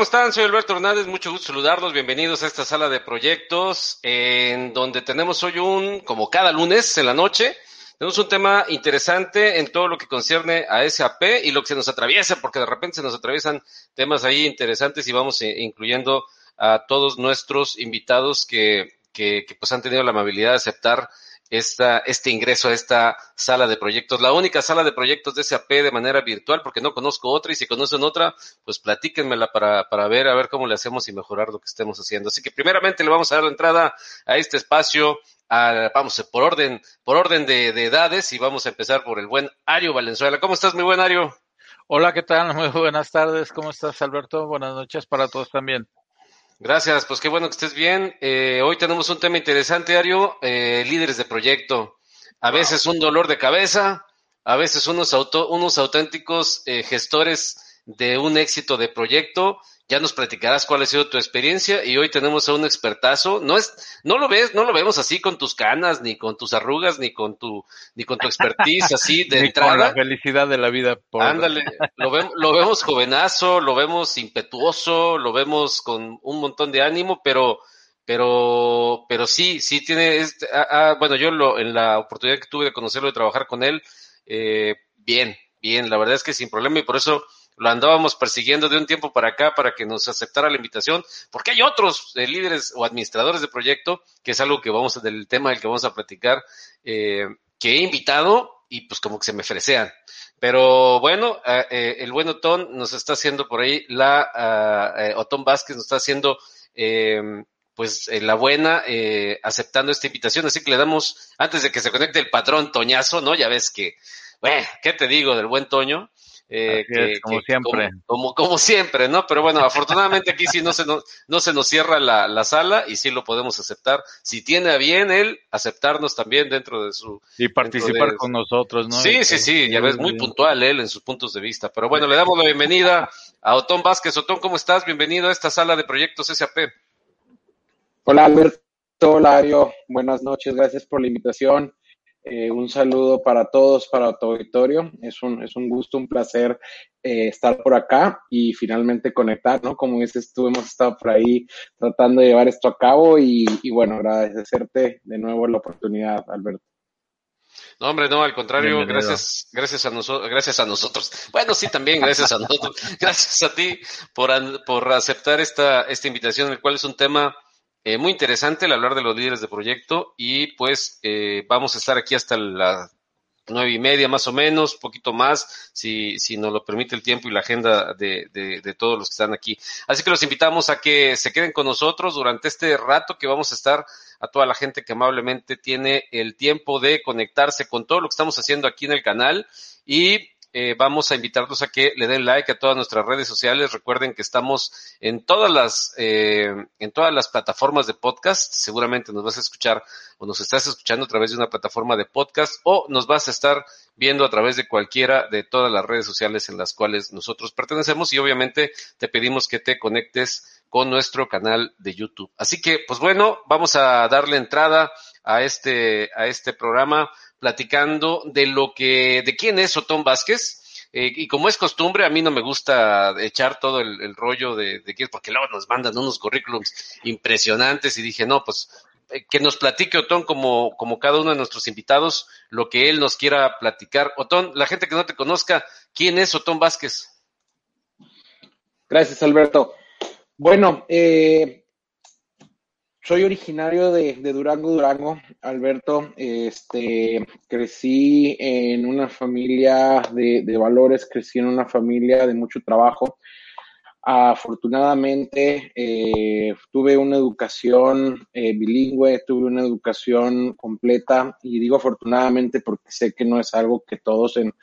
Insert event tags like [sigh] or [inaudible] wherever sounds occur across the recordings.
¿Cómo están? Soy Alberto Hernández, mucho gusto saludarlos. Bienvenidos a esta sala de proyectos en donde tenemos hoy un, como cada lunes en la noche, tenemos un tema interesante en todo lo que concierne a SAP y lo que se nos atraviesa, porque de repente se nos atraviesan temas ahí interesantes y vamos eh, incluyendo a todos nuestros invitados que, que, que pues han tenido la amabilidad de aceptar esta, este ingreso a esta sala de proyectos, la única sala de proyectos de SAP de manera virtual, porque no conozco otra y si conocen otra, pues platíquenmela para, para ver, a ver cómo le hacemos y mejorar lo que estemos haciendo. Así que primeramente le vamos a dar la entrada a este espacio, a, vamos, por orden, por orden de, de edades y vamos a empezar por el buen Ario Valenzuela. ¿Cómo estás, mi buen Ario? Hola, ¿qué tal? Muy buenas tardes. ¿Cómo estás, Alberto? Buenas noches para todos también. Gracias, pues qué bueno que estés bien. Eh, hoy tenemos un tema interesante, Ario, eh, líderes de proyecto. A veces un dolor de cabeza, a veces unos, auto, unos auténticos eh, gestores de un éxito de proyecto ya nos platicarás cuál ha sido tu experiencia y hoy tenemos a un expertazo. No es, no lo ves, no lo vemos así con tus canas, ni con tus arrugas, ni con tu, ni con tu expertise así de [laughs] ni entrada. Con la felicidad de la vida. Ándale, lo, ve, lo vemos jovenazo, lo vemos impetuoso, lo vemos con un montón de ánimo, pero, pero, pero sí, sí tiene, este, ah, ah, bueno, yo lo, en la oportunidad que tuve de conocerlo y trabajar con él, eh, bien, bien, la verdad es que sin problema y por eso lo andábamos persiguiendo de un tiempo para acá para que nos aceptara la invitación, porque hay otros eh, líderes o administradores de proyecto, que es algo que vamos, del tema del que vamos a platicar, eh, que he invitado y pues como que se me fresean. Pero bueno, eh, eh el buen Otón nos está haciendo por ahí la, uh, Otón Vázquez nos está haciendo eh, pues la buena eh, aceptando esta invitación. Así que le damos, antes de que se conecte el patrón Toñazo, ¿no? Ya ves que, bueno, ¿qué te digo del buen Toño? Eh, que, es, como que, siempre. Como, como, como, siempre, ¿no? Pero bueno, afortunadamente aquí sí no se, no, no se nos cierra la, la, sala y sí lo podemos aceptar. Si tiene a bien él, aceptarnos también dentro de su... Y participar de, con nosotros, ¿no? Sí, sí, sí, ya ves, muy puntual él en sus puntos de vista. Pero bueno, le damos la bienvenida a Otón Vázquez. Otón, ¿cómo estás? Bienvenido a esta sala de proyectos SAP. Hola, Alberto. Hola, Ario. Buenas noches. Gracias por la invitación. Eh, un saludo para todos, para tu auditorio. Es un, es un gusto, un placer eh, estar por acá y finalmente conectar, ¿no? Como dices tú, hemos estado por ahí tratando de llevar esto a cabo y, y bueno, agradecerte de nuevo la oportunidad, Alberto. No, hombre, no, al contrario, Bienvenido. gracias, gracias a nosotros, gracias a nosotros. Bueno, sí, también gracias a nosotros. [laughs] Gracias a ti por, por aceptar esta, esta invitación, el cual es un tema eh, muy interesante el hablar de los líderes de proyecto y pues eh, vamos a estar aquí hasta las nueve y media más o menos, poquito más, si, si nos lo permite el tiempo y la agenda de, de, de, todos los que están aquí. Así que los invitamos a que se queden con nosotros durante este rato que vamos a estar a toda la gente que amablemente tiene el tiempo de conectarse con todo lo que estamos haciendo aquí en el canal y eh, vamos a invitarlos a que le den like a todas nuestras redes sociales. Recuerden que estamos en todas las, eh, en todas las plataformas de podcast. Seguramente nos vas a escuchar o nos estás escuchando a través de una plataforma de podcast o nos vas a estar viendo a través de cualquiera de todas las redes sociales en las cuales nosotros pertenecemos y obviamente te pedimos que te conectes con nuestro canal de YouTube. Así que, pues bueno, vamos a darle entrada a este, a este programa platicando de lo que, de quién es Otón Vázquez. Eh, y como es costumbre, a mí no me gusta echar todo el, rollo de, de quién es, porque luego nos mandan unos currículums impresionantes y dije, no, pues eh, que nos platique Otón como, como cada uno de nuestros invitados, lo que él nos quiera platicar. Otón, la gente que no te conozca, ¿quién es Otón Vázquez? Gracias, Alberto. Bueno, eh, soy originario de, Durango, Durango, Alberto. Este, crecí en una familia de, valores, crecí en una familia de mucho trabajo. Afortunadamente eh, tuve una educación eh, bilingüe, tuve una educación completa y digo afortunadamente porque sé que no es algo que todos en,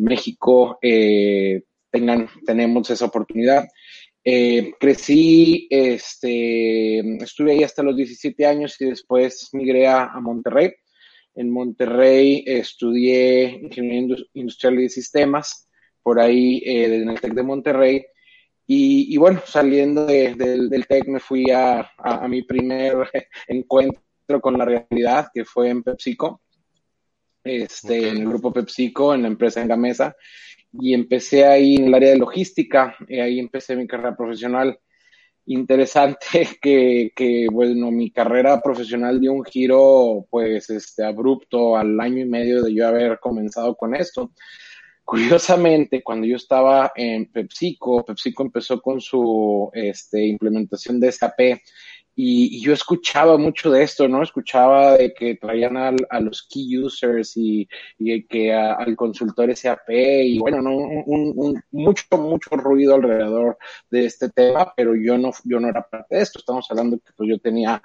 México eh, tengan, tenemos esa oportunidad. Eh, crecí, este, estuve ahí hasta los 17 años y después migré a, Monterrey. En Monterrey estudié Ingeniería Industrial y de Sistemas, por ahí eh, en el TEC de Monterrey. Y, bueno, saliendo del TEC me fui a, a, mi primer [laughs] encuentro con la realidad, que fue en PepsiCo, este, en el grupo PepsiCo, en la empresa en Gamesa y empecé ahí en el área de logística, y ahí empecé mi carrera profesional. Interesante [laughs] que, que, bueno, mi carrera profesional dio un giro, pues, este, abrupto al año y medio de yo haber comenzado con esto. Curiosamente, cuando yo estaba en PepsiCo, PepsiCo empezó con su este, implementación de SAP y, yo escuchaba mucho de esto, ¿no? Escuchaba de que traían a los key users y, y que al consultor SAP y bueno, ¿no? Un, mucho, mucho ruido alrededor de este tema, pero yo no, yo no era parte de esto. Estamos hablando que pues, yo tenía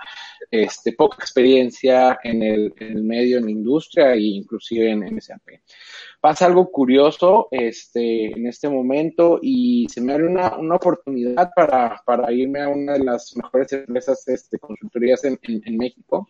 este, poca experiencia en el, en el medio, en la industria e inclusive en SAP pasa algo curioso este, en este momento y se me abre una, una oportunidad para, para, irme a una de las mejores empresas este, consultorías en, México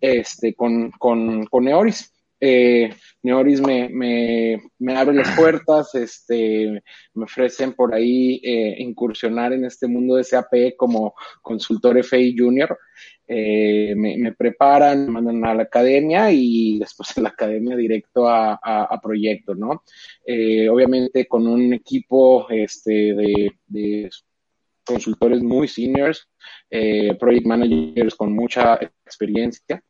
este, con, con, con Neoris. Eh, Neoris me, me, me, abre las puertas, este, me ofrecen por ahí eh, incursionar en este mundo de SAP como consultor FI Junior eh, me, preparan, me mandan a la academia y después en la academia directo a, a, proyectos, ¿no? Eh, obviamente con un equipo este, de, consultores muy seniors, eh, project managers con mucha experiencia.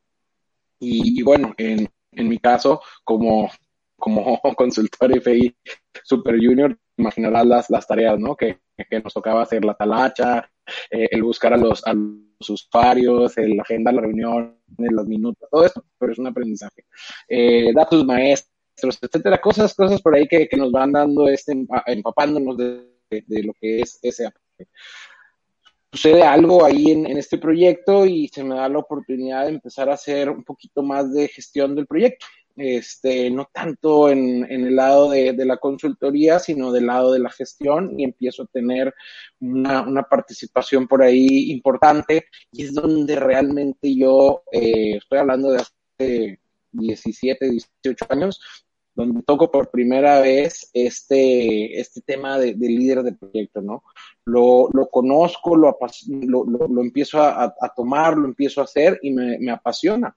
Y, bueno, en, en mi caso, como, como [laughs] consultor FI Super Junior, imaginarás las, las tareas, ¿no? Que, que nos tocaba hacer la talacha, eh, el buscar a los, a los usuarios, el agenda la reunión, los minutos, todo esto, pero es un aprendizaje. Eh, datos maestros, etcétera, cosas, cosas por ahí que, que nos van dando, este, empapándonos de, de, lo que es ese sucede algo ahí en, en, este proyecto y se me da la oportunidad de empezar a hacer un poquito más de gestión del proyecto este, no tanto en, en el lado de, de, la consultoría, sino del lado de la gestión y empiezo a tener una, una participación por ahí importante y es donde realmente yo, eh, estoy hablando de hace 17, 18 años, donde toco por primera vez este, este tema de, de líder de proyecto, ¿no? Lo, lo conozco, lo, lo, lo, empiezo a, a, tomar, lo empiezo a hacer y me, me apasiona.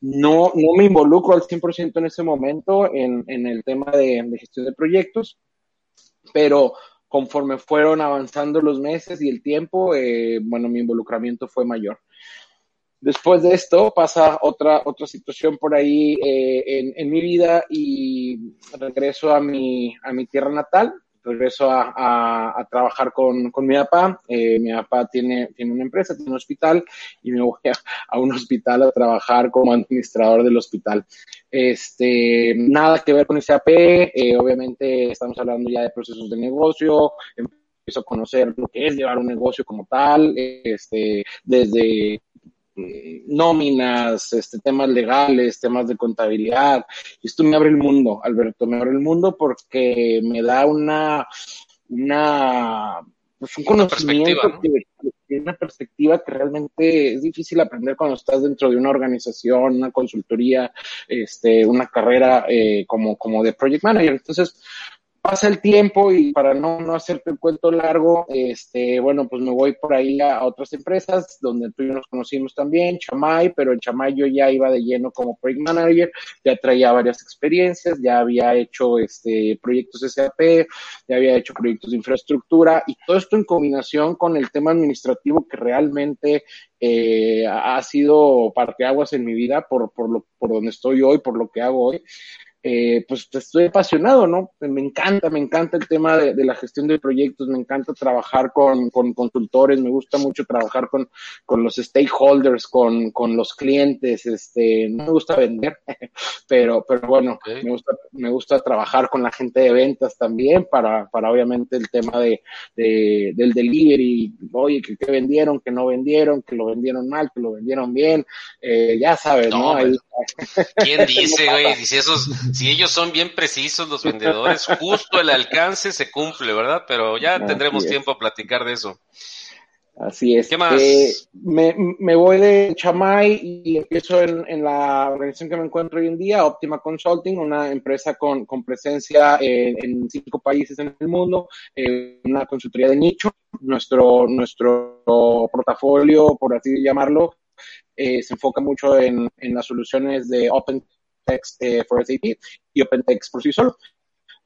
No, no me involucro al 100% en ese momento en, en el tema de, de gestión de proyectos, pero conforme fueron avanzando los meses y el tiempo, eh, bueno, mi involucramiento fue mayor. Después de esto pasa otra, otra situación por ahí eh, en, en, mi vida y regreso a mi, a mi tierra natal, regreso a, a, a trabajar con, con, mi papá. Eh, mi papá tiene, tiene una empresa, tiene un hospital y me voy a, un hospital a trabajar como administrador del hospital. Este, nada que ver con SAP, eh, obviamente estamos hablando ya de procesos de negocio, empiezo a conocer lo que es llevar un negocio como tal, este, desde nóminas, este, temas legales, temas de contabilidad. Y esto me abre el mundo, Alberto, me abre el mundo porque me da una, una, pues un conocimiento, una perspectiva, que, una perspectiva que realmente es difícil aprender cuando estás dentro de una organización, una consultoría, este, una carrera eh, como, como de project manager. Entonces, pasa el tiempo y para no, no hacerte el cuento largo, este, bueno, pues me voy por ahí a, otras empresas donde tú y yo nos conocimos también, Chamay, pero en Chamay yo ya iba de lleno como project manager, ya traía varias experiencias, ya había hecho este, proyectos SAP, ya había hecho proyectos de infraestructura y todo esto en combinación con el tema administrativo que realmente eh, ha sido parteaguas en mi vida por, por, lo, por donde estoy hoy, por lo que hago hoy eh, pues estoy apasionado, ¿no? Me encanta, me encanta el tema de, la gestión de proyectos, me encanta trabajar con, con consultores, me gusta mucho trabajar con, con los stakeholders, con, con, los clientes, este, no me gusta vender, [laughs] pero, pero bueno, me, gusta, me gusta trabajar con la gente de ventas también para, para obviamente el tema de, de del delivery, oye, que, vendieron, que no vendieron, que lo vendieron mal, que lo vendieron bien, eh, ya sabes, ¿no? [laughs] ¿Quién dice, güey? Dice esos si ellos son bien precisos los vendedores, justo el alcance se cumple, ¿verdad? Pero ya tendremos tiempo a platicar de eso. Así es. ¿Qué más? Eh, me, voy de Chamay y empiezo en, la organización que me encuentro hoy en día, Optima Consulting, una empresa con, presencia en, cinco países en el mundo, eh, una consultoría de nicho. Nuestro, nuestro portafolio, por así llamarlo, eh, se enfoca mucho en, en las soluciones de Open Text eh, for SAP y OpenText por sí solo.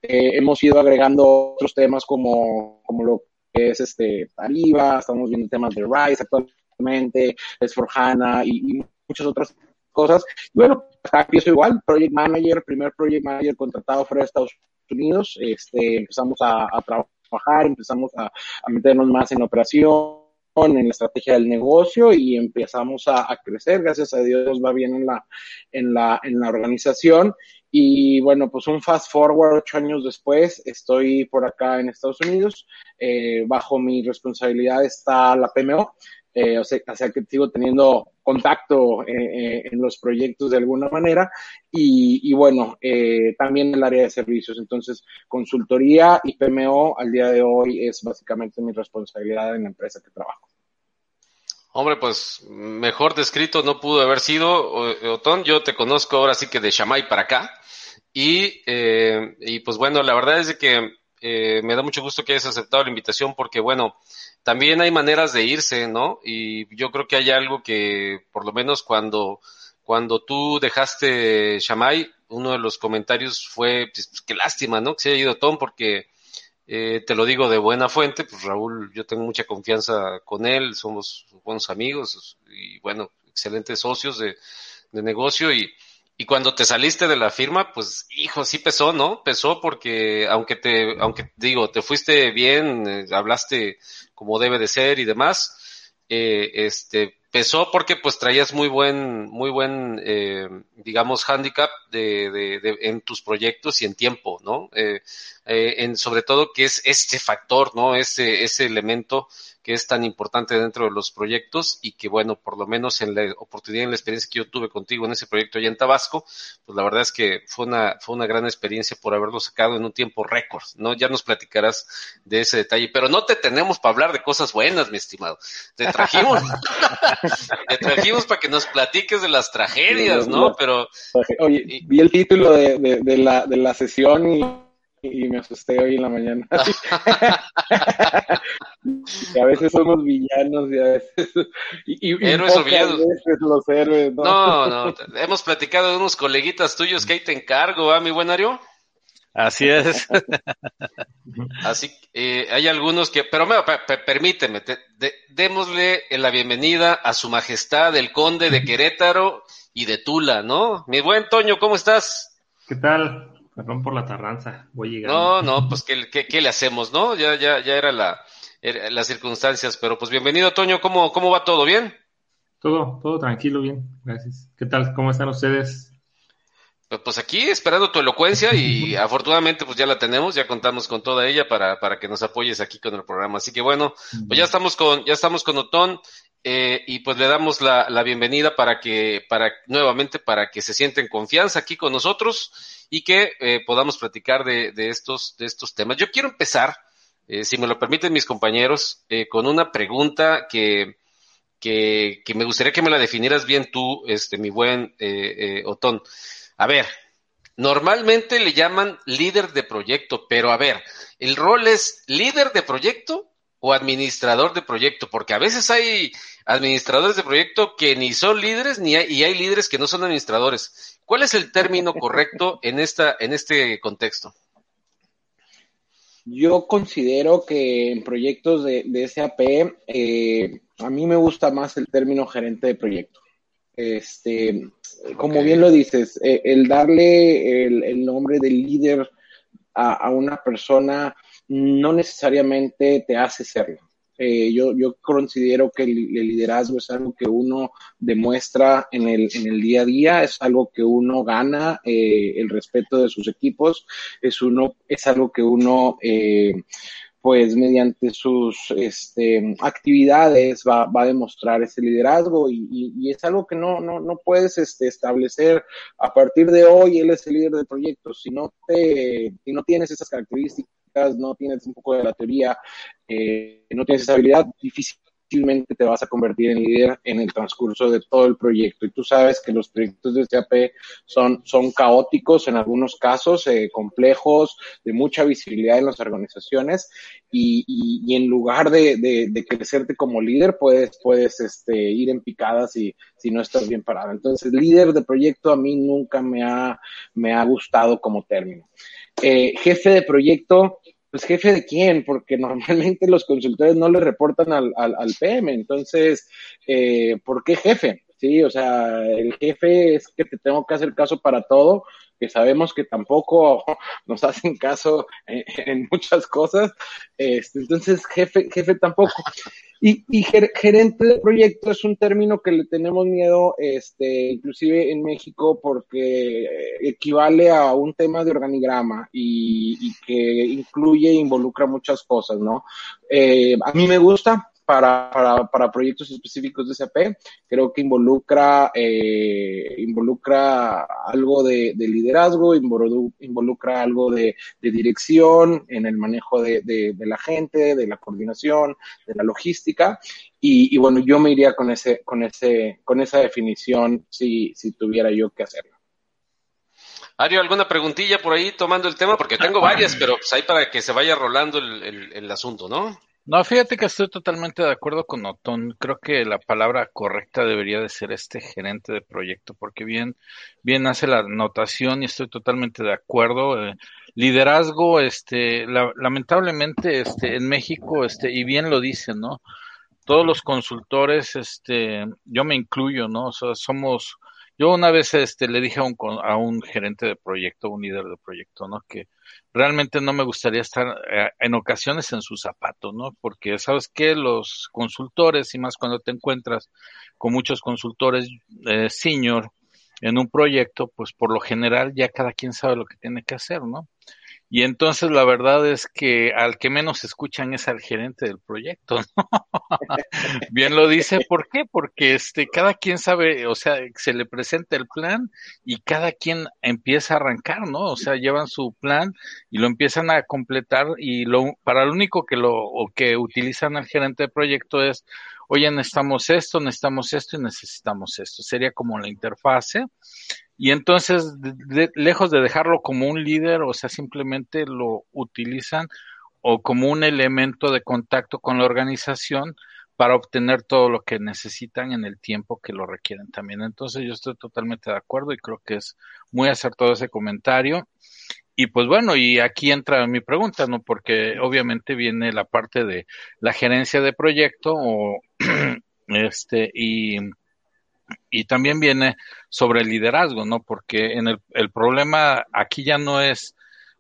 Eh, hemos ido agregando otros temas como, como lo que es este Arriba, estamos viendo temas de RISE actualmente, es for HANA y, muchas otras cosas. Bueno, acá empiezo igual, Project Manager, primer Project Manager contratado fuera de Estados Unidos, este, empezamos a, trabajar, empezamos a meternos más en operación, en la estrategia del negocio y empezamos a, crecer. Gracias a Dios va bien en la, en la, en la organización. Y bueno, pues un fast forward ocho años después, estoy por acá en Estados Unidos. Eh, bajo mi responsabilidad está la PMO. Eh, o, sea, que sigo teniendo contacto eh, eh, en los proyectos de alguna manera y, y bueno, también el área de servicios. Entonces, consultoría y PMO al día de hoy es básicamente mi responsabilidad en la empresa que trabajo. Hombre, pues mejor descrito no pudo haber sido, Otón. Yo te conozco ahora sí que de Shamay para acá. Y, y pues bueno, la verdad es que me da mucho gusto que hayas aceptado la invitación porque bueno, también hay maneras de irse, ¿no? Y yo creo que hay algo que, por lo menos cuando, cuando tú dejaste Shamay, uno de los comentarios fue, pues, pues, qué lástima, ¿no? Que se haya ido Tom, porque eh, te lo digo de buena fuente, pues Raúl, yo tengo mucha confianza con él, somos buenos amigos y bueno, excelentes socios de, de negocio y, y cuando te saliste de la firma, pues, hijo, sí pesó, ¿no? Pesó porque, aunque te, aunque digo, te fuiste bien, eh, hablaste como debe de ser y demás, eh, este, pesó porque pues traías muy buen, muy buen, eh, digamos, handicap de, de, de, en tus proyectos y en tiempo, ¿no? Eh, eh, en, sobre todo que es este factor, ¿no? Ese, ese elemento que es tan importante dentro de los proyectos y que, bueno, por lo menos en la oportunidad, en la experiencia que yo tuve contigo en ese proyecto allá en Tabasco, pues la verdad es que fue una, fue una gran experiencia por haberlo sacado en un tiempo récord, ¿no? Ya nos platicarás de ese detalle, pero no te tenemos para hablar de cosas buenas, mi estimado. Te trajimos, [laughs] te trajimos para que nos platiques de las tragedias, ¿no? Pero... Oye, vi el título de, de, de la, de la sesión y y me asusté hoy en la mañana. [laughs] y a veces somos villanos y a veces... Y, héroes o villanos. los héroes, ¿no? ¿no? No, Hemos platicado de unos coleguitas tuyos que ahí te encargo, ¿ah, mi buen Ario? Así es. [laughs] Así, eh, hay algunos que, pero me, permíteme, démosle la bienvenida a su majestad, el conde de Querétaro y de Tula, ¿no? Mi buen Toño, ¿cómo estás? ¿Qué tal? Perdón por la tardanza, voy llegando. No, no, pues ¿qué, qué, le hacemos, no? Ya, ya, ya era la, las circunstancias, pero pues bienvenido, Toño, ¿cómo, cómo va todo? ¿Bien? Todo, todo tranquilo, bien, gracias. ¿Qué tal? ¿Cómo están ustedes? Pues, pues aquí esperando tu elocuencia y [laughs] afortunadamente pues ya la tenemos, ya contamos con toda ella para, para que nos apoyes aquí con el programa. Así que bueno, pues ya estamos con, ya estamos con Otón eh, y pues le damos la, la bienvenida para que, para nuevamente para que se sienten confianza aquí con nosotros y que eh, podamos platicar de, de, estos, de estos temas. Yo quiero empezar, eh, si me lo permiten mis compañeros, eh, con una pregunta que, que, me gustaría que me la definieras bien tú, este, mi buen Otón. A ver, Normalmente le llaman líder de proyecto, pero a ver, ¿el rol es líder de proyecto o administrador de proyecto? Porque a veces hay administradores de proyecto que ni son líderes ni hay, y hay líderes que no son administradores. ¿Cuál es el término [laughs] correcto en, esta, en este contexto? Yo considero que en proyectos de, de SAP, eh, a mí me gusta más el término gerente de proyecto. Este, como bien lo dices, eh, el darle el, nombre de líder a, una persona no necesariamente te hace serlo. Eh, yo, yo considero que el, liderazgo es algo que uno demuestra en el, en el día a día, es algo que uno gana, eh, el respeto de sus equipos, es, uno, es algo que uno pues mediante sus este, actividades va, va, a demostrar ese liderazgo y, y, es algo que no, no, no puedes este, establecer a partir de hoy, él es el líder del proyecto, si no, te, si no tienes esas características, no tienes un poco de la teoría, eh, no tienes esa habilidad, difícil te vas a convertir en líder en el transcurso de todo el proyecto. Y tú sabes que los proyectos de SAP son, son caóticos en algunos casos, eh, complejos, de mucha visibilidad en las organizaciones. Y, y, en lugar de, de, crecerte como líder, puedes, puedes este, ir en picadas si, si no estás bien parado. Entonces, líder de proyecto a mí nunca me ha, me ha gustado como término. Eh, jefe de proyecto, pues jefe de quién, porque [laughs] normalmente los consultores no le reportan al, al, al PM, entonces, eh, ¿por qué jefe? Sí, o sea, el jefe es que te tengo que hacer caso para todo, que sabemos que tampoco [laughs] nos hacen caso en, muchas cosas, este, entonces jefe, jefe tampoco. Y, y, gerente de proyecto es un término que le tenemos miedo, este, inclusive en México, porque equivale a un tema de organigrama y, que incluye e involucra muchas cosas, ¿no? Eh, a mí me gusta, para, para, para, proyectos específicos de SAP. Creo que involucra, eh, involucra algo de, de liderazgo, involucra algo de, de, dirección en el manejo de, de, la gente, de la coordinación, de la logística. Y, y, bueno, yo me iría con ese, con ese, con esa definición si, si tuviera yo que hacerlo. Ario, ¿alguna preguntilla por ahí tomando el tema? Porque tengo varias, [clears throat] pero pues ahí para que se vaya rolando el, el, el asunto, ¿no? No, fíjate que estoy totalmente de acuerdo con Otón. Creo que la palabra correcta debería de ser este gerente de proyecto, porque bien, bien hace la anotación y estoy totalmente de acuerdo. Eh, liderazgo, este, lamentablemente, este, en México, este, y bien lo dicen, ¿no? Todos los consultores, este, yo me incluyo, ¿no? O sea, somos, yo una vez, este, le dije a un, a un gerente de proyecto, un líder de proyecto, ¿no? Que realmente no me gustaría estar eh, en ocasiones en su zapato, ¿no? Porque sabes que los consultores, y más cuando te encuentras con muchos consultores eh, senior en un proyecto, pues por lo general ya cada quien sabe lo que tiene que hacer, ¿no? Y entonces la verdad es que al que menos escuchan es al gerente del proyecto, ¿no? [laughs] Bien lo dice, ¿por qué? Porque este, cada quien sabe, o sea, se le presenta el plan y cada quien empieza a arrancar, ¿no? O sea, llevan su plan y lo empiezan a completar y lo, para lo único que lo, o que utilizan al gerente de proyecto es, oye, necesitamos esto, necesitamos esto y necesitamos esto. Sería como la interfase y entonces, lejos de dejarlo como un líder, o sea, simplemente lo utilizan o como un elemento de contacto con la organización para obtener todo lo que necesitan en el tiempo que lo requieren también. Entonces yo estoy totalmente de acuerdo y creo que es muy acertado ese comentario. Y pues bueno, y aquí entra mi pregunta, ¿no? Porque obviamente viene la parte de la gerencia de proyecto o [clears throat] este y y también viene sobre el liderazgo, ¿no? Porque en el, el problema aquí ya no es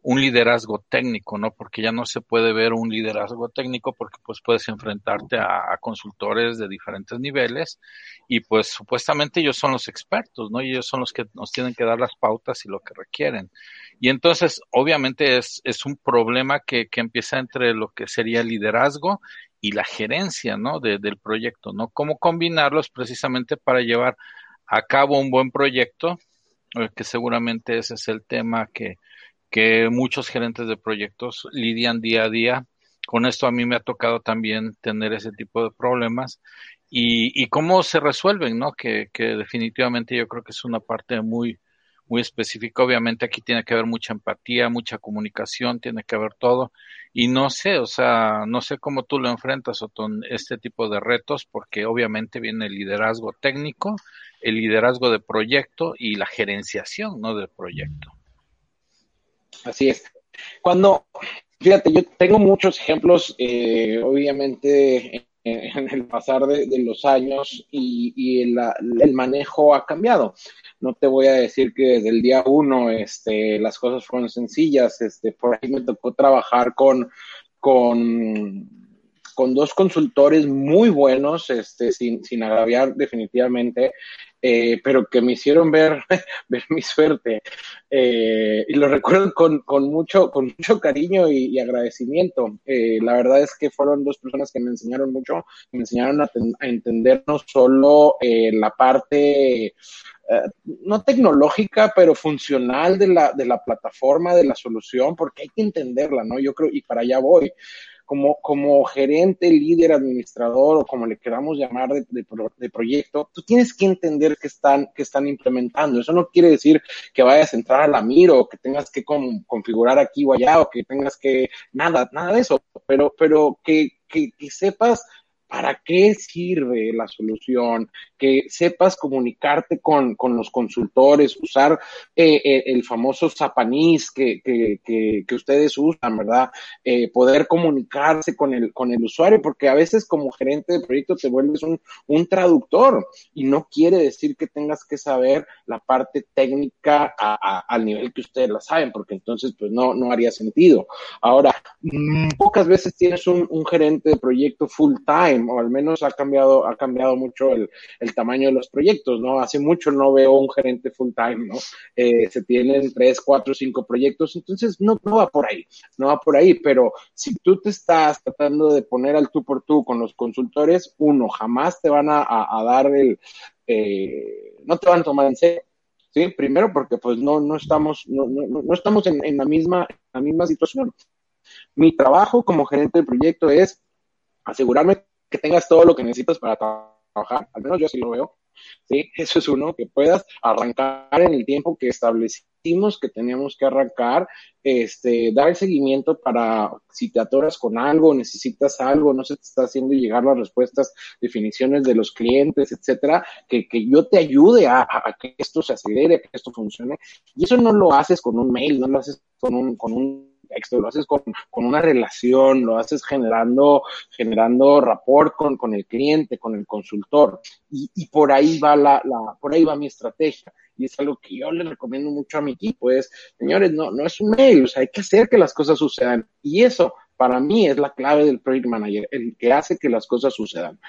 un liderazgo técnico, ¿no? Porque ya no se puede ver un liderazgo técnico porque pues puedes enfrentarte a, consultores de diferentes niveles y pues supuestamente ellos son los expertos, ¿no? Y ellos son los que nos tienen que dar las pautas y lo que requieren. Y entonces, obviamente es, es un problema que, que empieza entre lo que sería liderazgo y la gerencia, ¿no? del proyecto, ¿no? Cómo combinarlos precisamente para llevar a cabo un buen proyecto, eh, que seguramente ese es el tema que, que muchos gerentes de proyectos lidian día a día. Con esto a mí me ha tocado también tener ese tipo de problemas y, y cómo se resuelven, ¿no? Que, que definitivamente yo creo que es una parte muy, muy específica. Obviamente aquí tiene que haber mucha empatía, mucha comunicación, tiene que haber todo. Y no sé, o sea, no sé cómo tú lo enfrentas, Otón, este tipo de retos, porque obviamente viene el liderazgo técnico, el liderazgo de proyecto y la gerenciación, ¿no? Del proyecto. Así es. Cuando, fíjate, yo tengo muchos ejemplos, eh, obviamente, en el pasar de, los años y, el, manejo ha cambiado. No te voy a decir que desde el día uno este, las cosas fueron sencillas. Este, por ahí me tocó trabajar con, con, con dos consultores muy buenos, este, sin, sin agraviar definitivamente, eh, pero que me hicieron ver, [laughs] ver mi suerte. Eh, y lo recuerdo con, con, mucho, con mucho cariño y, agradecimiento. Eh, la verdad es que fueron dos personas que me enseñaron mucho, me enseñaron a, entender no solo la parte no tecnológica, pero funcional de la, de la plataforma, de la solución, porque hay que entenderla, ¿no? Yo creo, y para allá voy como, como gerente, líder, administrador o como le queramos llamar de, de, proyecto, tú tienes que entender que están, que están implementando. Eso no quiere decir que vayas a entrar a la miro o que tengas que configurar aquí o allá o que tengas que, nada, nada de eso, pero, pero que, que, que sepas para qué sirve la solución, que sepas comunicarte con, con los consultores, usar eh, eh, el famoso Zapanis que, que, que, ustedes usan, ¿verdad? Eh, poder comunicarse con el, con el usuario, porque a veces como gerente de proyecto te vuelves un, un traductor y no quiere decir que tengas que saber la parte técnica al nivel que ustedes la saben, porque entonces pues no, no haría sentido. Ahora, mm, pocas veces tienes un, un gerente de proyecto full time o al menos ha cambiado, ha cambiado mucho el, el tamaño de los proyectos, ¿no? Hace mucho no veo un gerente full time, ¿no? Eh, se tienen tres, cuatro, cinco proyectos, entonces no, no va por ahí, no va por ahí, pero si tú te estás tratando de poner al tú por tú con los consultores, uno, jamás te van a, dar el, eh, no te van a tomar en serio. ¿sí? Primero porque pues no, no estamos, no, no, no estamos en, en, la misma, la misma situación. Mi trabajo como gerente de proyecto es asegurarme que tengas todo lo que necesitas para trabajar, al menos yo así lo veo, ¿sí? Eso es uno, que puedas arrancar en el tiempo que establecimos que teníamos que arrancar, este, dar el seguimiento para si te atoras con algo, necesitas algo, no se te está haciendo llegar las respuestas, definiciones de los clientes, etcétera, que, que yo te ayude a, a, que esto se acelere, a que esto funcione. Y eso no lo haces con un mail, no lo haces con un, con un texto, lo haces con, con una relación, lo haces generando, generando rapport con, con el cliente, con el consultor. Y, y por ahí va la, la, por ahí va mi estrategia. Y es algo que yo le recomiendo mucho a mi equipo, es, señores, no, no es un mail, o sea, hay que hacer que las cosas sucedan. Y eso, para mí, es la clave del project manager, el que hace que las cosas sucedan.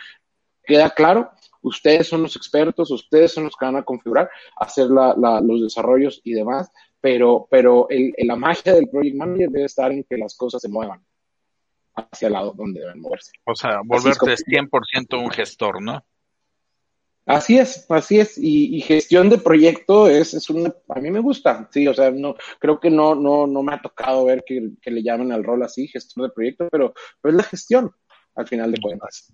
¿Queda claro? Ustedes son los expertos, ustedes son los que van a configurar, hacer la, los desarrollos y demás, pero, pero el, la magia del project manager debe estar en que las cosas se muevan hacia el lado donde deben moverse. O sea, volverte 100% un gestor, ¿no? Así es, así es. Y, gestión de proyecto es, es una, a mí me gusta, sí, o sea, no, creo que no, no, no me ha tocado ver que, que le llamen al rol así, gestor de proyecto, pero, pero es la gestión, al final de cuentas.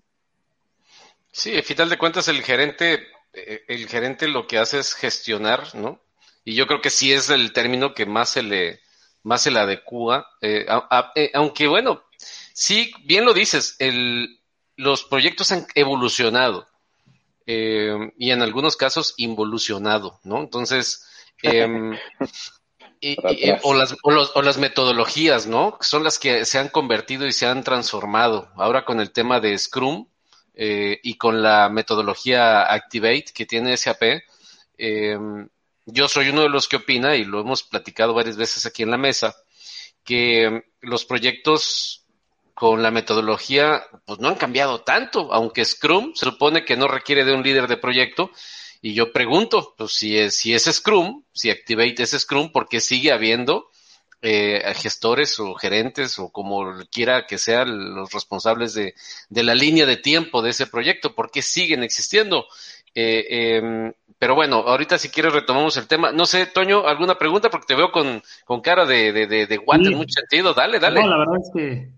Sí, al final de cuentas el gerente, eh, el gerente lo que hace es gestionar, ¿no? Y yo creo que sí es el término que más se le, más se le adecua. Eh, eh, aunque bueno, sí, bien lo dices, el, los proyectos han evolucionado eh, y en algunos casos involucionado, ¿no? Entonces, em, [laughs] o, las, o, los, o, las metodologías, ¿no? Son las que se han convertido y se han transformado. Ahora con el tema de Scrum y con la metodología Activate que tiene SAP, eh, yo soy uno de los que opina, y lo hemos platicado varias veces aquí en la mesa, que los proyectos con la metodología pues no han cambiado tanto, aunque Scrum se supone que no requiere de un líder de proyecto. Y yo pregunto, pues si es, si es Scrum, si Activate es Scrum, ¿por qué sigue habiendo eh, gestores o gerentes o como quiera que sean los responsables de, de la línea de tiempo de ese proyecto? ¿Por qué siguen existiendo? Eh, eh, pero bueno, ahorita si quieres retomamos el tema. No sé, Toño, ¿alguna pregunta? Porque te veo con, con cara de, de, de, de guante en mucho sentido. Dale, dale. No, la verdad es que,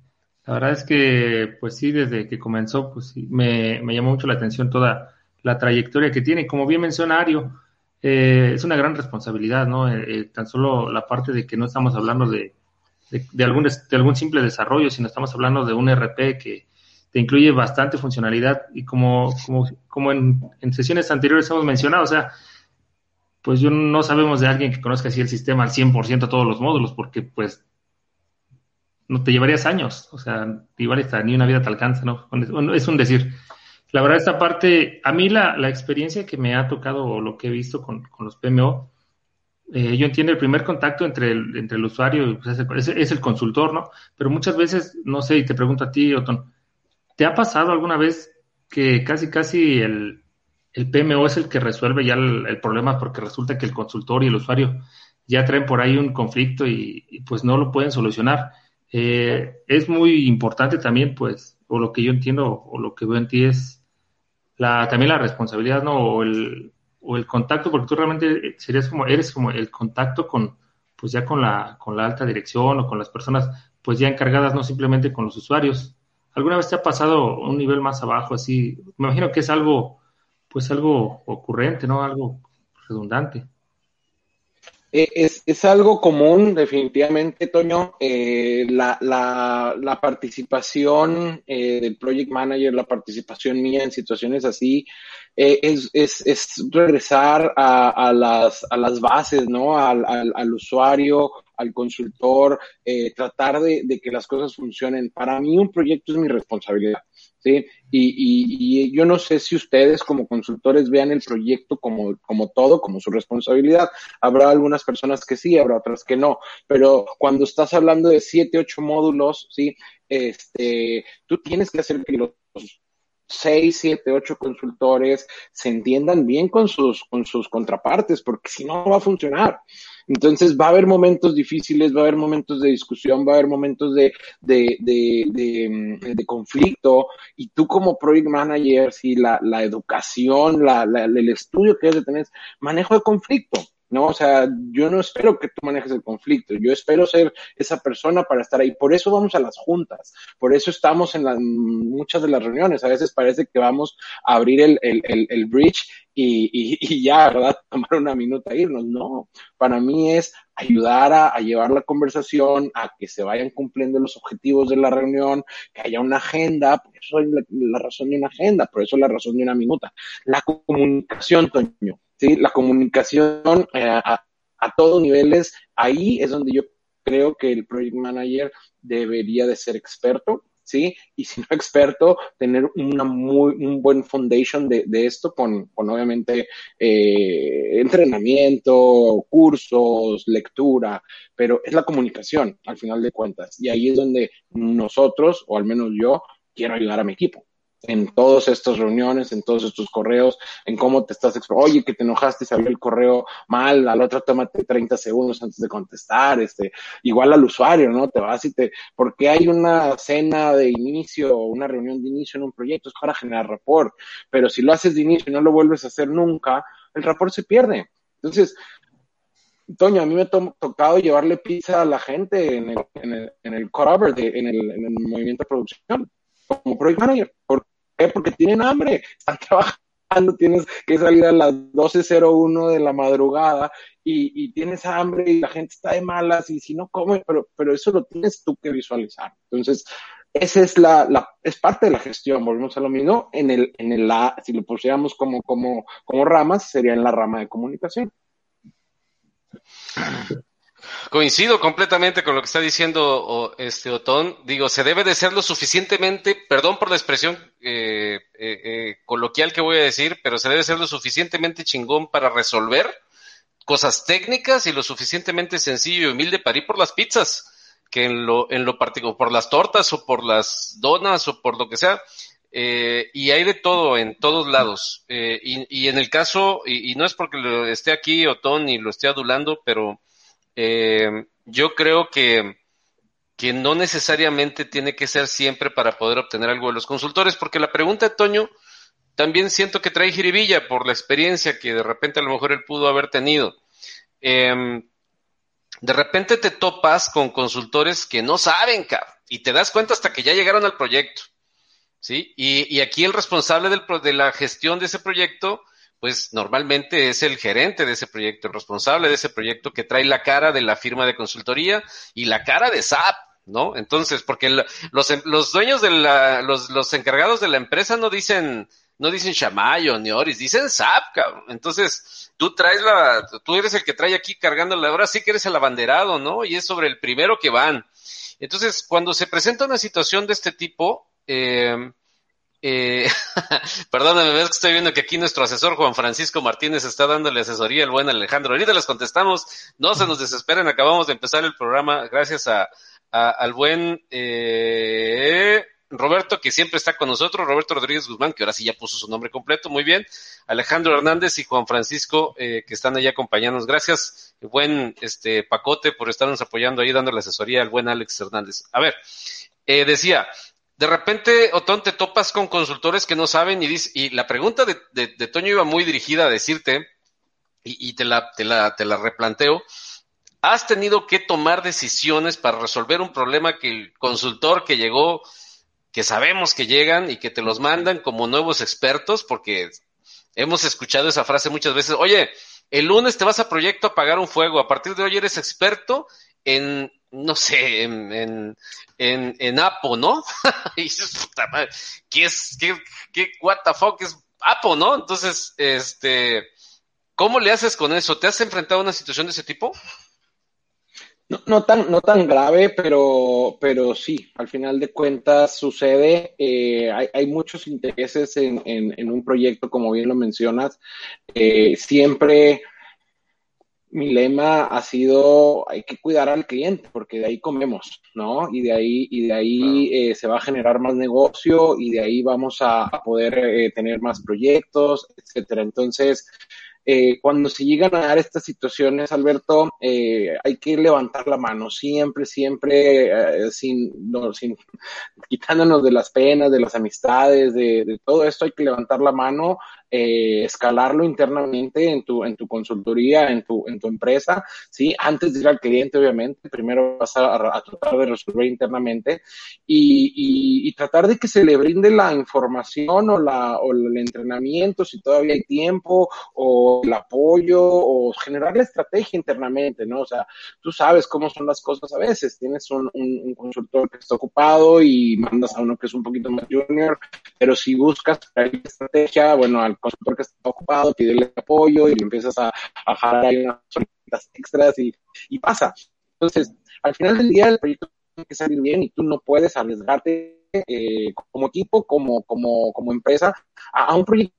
la verdad es que, pues sí, desde que comenzó, pues sí, me, me llamó mucho la atención toda la trayectoria que tiene. Como bien menciona Ario, eh, es una gran responsabilidad, ¿no? Eh, tan solo la parte de que no estamos hablando de, de, algún, de algún simple desarrollo, sino estamos hablando de un RP que te incluye bastante funcionalidad y como, como, como en, sesiones anteriores hemos mencionado, o sea, pues yo no sabemos de alguien que conozca así el sistema al 100% todos los módulos, porque pues no te llevarías años, o sea, igual está, ni una vida te alcanza, ¿no? Es un decir. La verdad, esta parte, a mí la, la experiencia que me ha tocado o lo que he visto con, con los PMO, eh, yo entiendo el primer contacto entre el, entre el usuario pues, es, es, el consultor, ¿no? Pero muchas veces, no sé, y te pregunto a ti, Otón, ¿te ha pasado alguna vez que casi, casi el, el PMO es el que resuelve ya el, problema porque resulta que el consultor y el usuario ya traen por ahí un conflicto y, pues no lo pueden solucionar. Eh, es muy importante también, pues, o lo que yo entiendo o lo que veo en ti es la, también la responsabilidad, ¿no? O el, o el contacto, porque tú realmente serías como, eres como el contacto con, pues ya con la, con la alta dirección o con las personas, pues ya encargadas, no simplemente con los usuarios. ¿Alguna vez te ha pasado un nivel más abajo así? Me imagino que es algo pues algo ocurrente, ¿no? Algo redundante. Eh, es, es, algo común, definitivamente, Toño. Eh, la, la, la, participación eh, del project manager, la participación mía en situaciones así, es, es, es, regresar a, a, las, a las bases, ¿no? Al, al usuario, al consultor, eh, tratar de, de que las cosas funcionen. Para mí, un proyecto es mi responsabilidad. ¿sí? Y, y, yo no sé si ustedes como consultores vean el proyecto como, como todo, como su responsabilidad. Habrá algunas personas que sí, habrá otras que no, pero cuando estás hablando de siete, ocho módulos, ¿sí? Este, tú tienes que hacer que los seis, siete, ocho consultores se entiendan bien con sus, con sus contrapartes, porque si no, no va a funcionar. Entonces va a haber momentos difíciles, va a haber momentos de discusión, va a haber momentos de, de, de, de, mm, de conflicto y tú como project manager, si la, la educación, la, la, el estudio que debes de tener, manejo de conflicto. ¿No? O sea, yo no espero que tú manejes el conflicto, yo espero ser esa persona para estar ahí. Por eso vamos a las juntas, por eso estamos en muchas de las reuniones. A veces parece que vamos a abrir el, el, el, bridge y, y, ya, ¿verdad? [laughs] Tomar una minuta e irnos. No, para mí es ayudar a, a, llevar la conversación, a que se vayan cumpliendo los objetivos de la reunión, que haya una agenda, por eso es la, la razón de una agenda, por eso es la razón de una minuta. La comunicación, Toño ¿sí? La comunicación eh, a, todos niveles, ahí es donde yo creo que el project manager debería de ser experto, ¿sí? Y si no experto, tener una muy, un buen foundation de, de esto con, con obviamente eh, entrenamiento, cursos, lectura, pero es la comunicación al final de cuentas. Y ahí es donde nosotros, o al menos yo, quiero ayudar a mi equipo en todas estas reuniones, en todos estos correos, en cómo te estás oye, que te enojaste y salió el correo mal, al otro tómate 30 segundos antes de contestar, este, igual al usuario, ¿no? Te vas y te, porque hay una cena de inicio o una reunión de inicio en un proyecto, es para generar rapport, pero si lo haces de inicio y no lo vuelves a hacer nunca, el rapport se pierde. Entonces, Toño, a mí me ha to tocado llevarle pizza a la gente en el, en el, en el de, en, el, en el movimiento de producción, como project manager, porque porque tienen hambre, están [laughs] trabajando, tienes que salir a las 12.01 de la madrugada y, y, tienes hambre y la gente está de malas y si no come, pero, pero eso lo tienes tú que visualizar. Entonces, esa es la, la, es parte de la gestión, volvemos a lo mismo, en el, en el, la, si lo pusiéramos como, como, como ramas, sería en la rama de comunicación. [clears throat] Coincido completamente con lo que está diciendo este Otón. Digo, se debe de ser lo suficientemente, perdón por la expresión eh, eh, eh, coloquial que voy a decir, pero se debe ser lo suficientemente chingón para resolver cosas técnicas y lo suficientemente sencillo y humilde para ir por las pizzas, que en lo, en lo particular, por las tortas o por las donas o por lo que sea. Eh, y hay de todo en todos lados. Eh, y, y, en el caso, y, y, no es porque lo esté aquí Otón y lo esté adulando, pero eh, yo creo que, que no necesariamente tiene que ser siempre para poder obtener algo de los consultores, porque la pregunta Toño también siento que trae jiribilla por la experiencia que de repente a lo mejor él pudo haber tenido. Eh, de repente te topas con consultores que no saben, cabrón, y te das cuenta hasta que ya llegaron al proyecto. ¿Sí? Y, y aquí el responsable del, de la gestión de ese proyecto pues normalmente es el gerente de ese proyecto, el responsable de ese proyecto que trae la cara de la firma de consultoría y la cara de SAP, ¿no? Entonces, porque los, los dueños de la, los, los encargados de la empresa no dicen, no dicen Shamayo ni Oris, dicen SAP, cabrón. Entonces, tú traes la, tú eres el que trae aquí cargando la, ahora sí que eres el abanderado, ¿no? Y es sobre el primero que van. Entonces, cuando se presenta una situación de este tipo, eh, eh, [laughs] perdóname, ves que estoy viendo que aquí nuestro asesor Juan Francisco Martínez está dándole asesoría al buen Alejandro. Ahorita les contestamos, no se nos desesperen, acabamos de empezar el programa gracias a, al buen eh, Roberto, que siempre está con nosotros, Roberto Rodríguez Guzmán, que ahora sí ya puso su nombre completo, muy bien. Alejandro Hernández y Juan Francisco, eh, que están ahí acompañándonos. Gracias, buen este Pacote, por estarnos apoyando ahí, dándole asesoría al buen Alex Hernández. A ver, eh, decía, de repente, Otón, te topas con consultores que no saben y, dice, y la pregunta de, Toño iba muy dirigida a decirte, y, te, la, te, la, te la replanteo, has tenido que tomar decisiones para resolver un problema que el consultor que llegó, que sabemos que llegan y que te los mandan como nuevos expertos, porque hemos escuchado esa frase muchas veces, oye, el lunes te vas a proyecto a pagar un fuego, a partir de hoy eres experto en no sé, en, en, en, Apo, ¿no? [laughs] y dices, puta madre, ¿qué es, qué, qué, what the fuck es Apo, ¿no? Entonces, este, ¿cómo le haces con eso? ¿Te has enfrentado a una situación de ese tipo? No, tan, no tan grave, pero, pero sí, al final de cuentas sucede. Eh, hay, hay, muchos intereses en, en, en, un proyecto, como bien lo mencionas. Eh, siempre mi lema ha sido hay que cuidar al cliente porque de ahí comemos, ¿no? Y de ahí y de ahí eh, se va a generar más negocio y de ahí vamos a, a poder eh, tener más proyectos, etcétera. Entonces, eh, cuando se llegan a dar estas situaciones, Alberto, eh, hay que levantar la mano, siempre, siempre, eh, sin, no, sin, [laughs] quitándonos de las penas, de las amistades, de, de, todo esto, hay que levantar la mano eh, escalarlo internamente en tu, en tu consultoría, en tu, en tu empresa, ¿sí? Antes de ir al cliente, obviamente, primero vas a, tratar de resolver internamente y, y, y, tratar de que se le brinde la información o, la, o el entrenamiento, si todavía hay tiempo, o el apoyo, o generar la estrategia internamente, ¿no? O sea, tú sabes cómo son las cosas a veces, tienes un, un, un consultor que está ocupado y mandas a uno que es un poquito más junior, pero si buscas la estrategia, bueno, al consultor que está ocupado, pídele apoyo y le empiezas a, a jalar ahí unas solitas extras y, pasa. Entonces, al final del día el proyecto tiene que salir bien y tú no puedes arriesgarte eh, como equipo, como, como, empresa, a, un proyecto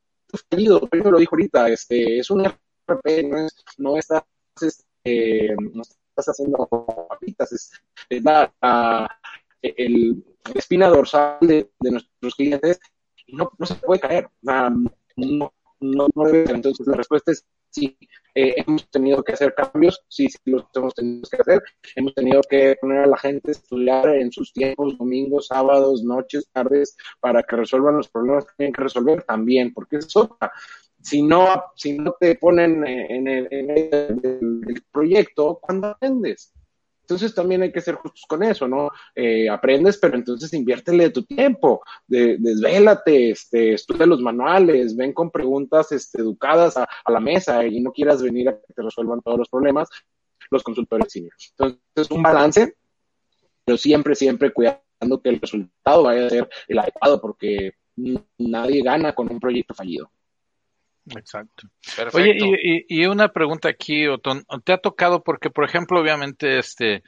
fallido. Yo lo dijo ahorita, este, es un RP, no, es, no estás, este, no estás haciendo papitas, es, es la, la, el, espina dorsal de, nuestros clientes y no, no se puede caer. No, no, no debe ser. Entonces, la respuesta es sí. Eh, hemos tenido que hacer cambios, sí, sí, los hemos tenido que hacer. Hemos tenido que poner a la gente a estudiar en sus tiempos, domingos, sábados, noches, tardes, para que resuelvan los problemas que tienen que resolver también, porque es otra. Si no, si no te ponen en el, en el proyecto, ¿cuándo aprendes? Entonces también hay que ser justos con eso, ¿no? Eh, aprendes, pero entonces inviértele tu tiempo, de, desvélate, este, estudia los manuales, ven con preguntas este, educadas a, la mesa y no quieras venir a que te resuelvan todos los problemas los consultores senior. Entonces, un balance, pero siempre, siempre cuidando que el resultado vaya a ser el adecuado, porque nadie gana con un proyecto fallido. Exacto. Perfecto. Oye, y, y, una pregunta aquí, Otón, ¿te ha tocado? Porque, por ejemplo, obviamente, este,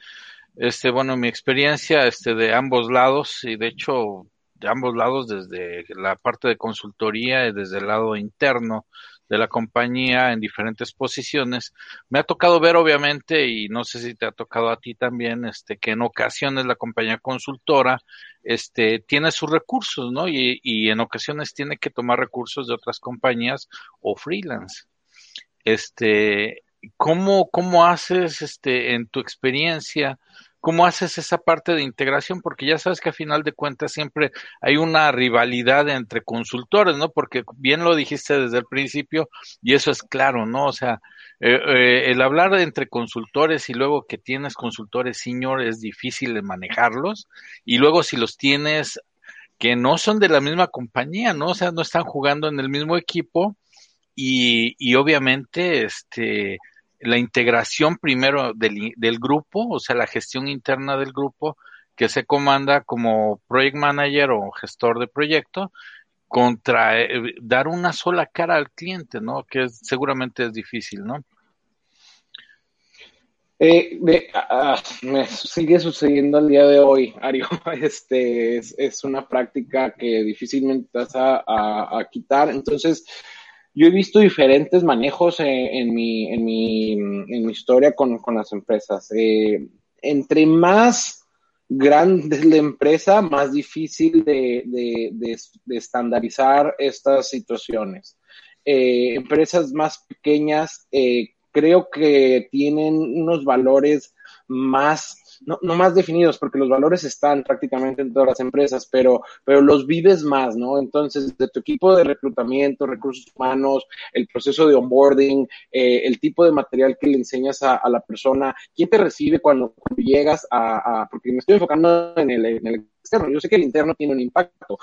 este, bueno, mi experiencia, este, de ambos lados, y de hecho, de ambos lados, desde la parte de consultoría y desde el lado interno de la compañía en diferentes posiciones. Me ha tocado ver, obviamente, y no sé si te ha tocado a ti también, este, que en ocasiones la compañía consultora, este, tiene sus recursos, ¿no? Y, y en ocasiones tiene que tomar recursos de otras compañías o freelance. Este, ¿cómo, cómo haces, este, en tu experiencia, ¿Cómo haces esa parte de integración? Porque ya sabes que a final de cuentas siempre hay una rivalidad entre consultores, ¿no? Porque bien lo dijiste desde el principio y eso es claro, ¿no? O sea, eh, eh, el hablar entre consultores y luego que tienes consultores senior es difícil de manejarlos y luego si los tienes que no son de la misma compañía, ¿no? O sea, no están jugando en el mismo equipo, y, y obviamente este, la integración primero del, del grupo, o sea, la gestión interna del grupo que se comanda como project manager o gestor de proyecto contra eh, dar una sola cara al cliente, ¿no? Que seguramente es difícil, ¿no? Eh, me sigue sucediendo al día de hoy, Ario. [laughs] Este es, una práctica que difícilmente vas a, quitar. Entonces, yo he visto diferentes manejos en, mi, en, mi, en mi historia con, las empresas. Eh, entre más grande la empresa, más difícil de, de, estandarizar estas situaciones. Eh, empresas más pequeñas eh, creo que tienen unos valores más no, no más definidos, porque los valores están prácticamente en todas las empresas, pero, pero los vives más, ¿no? Entonces, de tu equipo de reclutamiento, recursos humanos, el proceso de onboarding, eh, el tipo de material que le enseñas a, la persona, quién te recibe cuando, llegas a, porque me estoy enfocando en el, externo, yo sé que el interno tiene un impacto,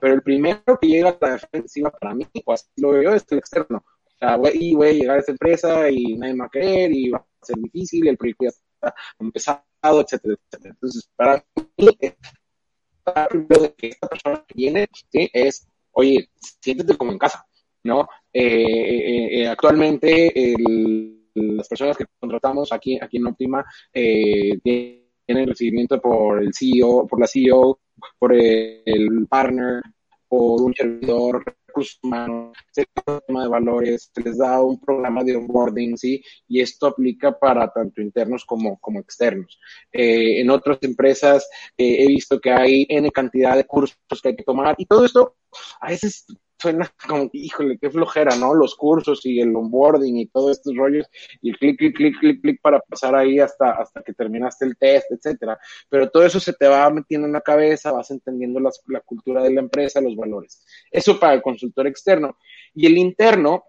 pero el primero que llega a la defensiva para mí, así lo veo es el externo. O sea, voy a llegar a esta empresa y nadie me va a querer y va a ser difícil, y el proyecto ya está empezado etcétera, etcétera. Entonces, para mí, de que esta persona que viene, es, oye, siéntete como en casa, ¿no? Eh, eh, eh, actualmente, las personas que contratamos aquí, aquí en Optima, tienen recibimiento por el CEO, por la CEO, por el partner, por un servidor, humanos, se tema de valores, se les da un programa de onboarding, ¿sí? Y esto aplica para tanto internos como, como externos. Eh, en otras empresas eh, he visto que hay N cantidad de cursos que hay que tomar y todo esto a veces suena como, híjole, qué flojera, ¿no? Los cursos y el onboarding y todos estos rollos y el clic, clic, clic, clic, clic para pasar ahí hasta, hasta que terminaste el test, etcétera. Pero todo eso se te va metiendo en la cabeza, vas entendiendo la cultura de la empresa, los valores. Eso para el consultor externo. Y el interno,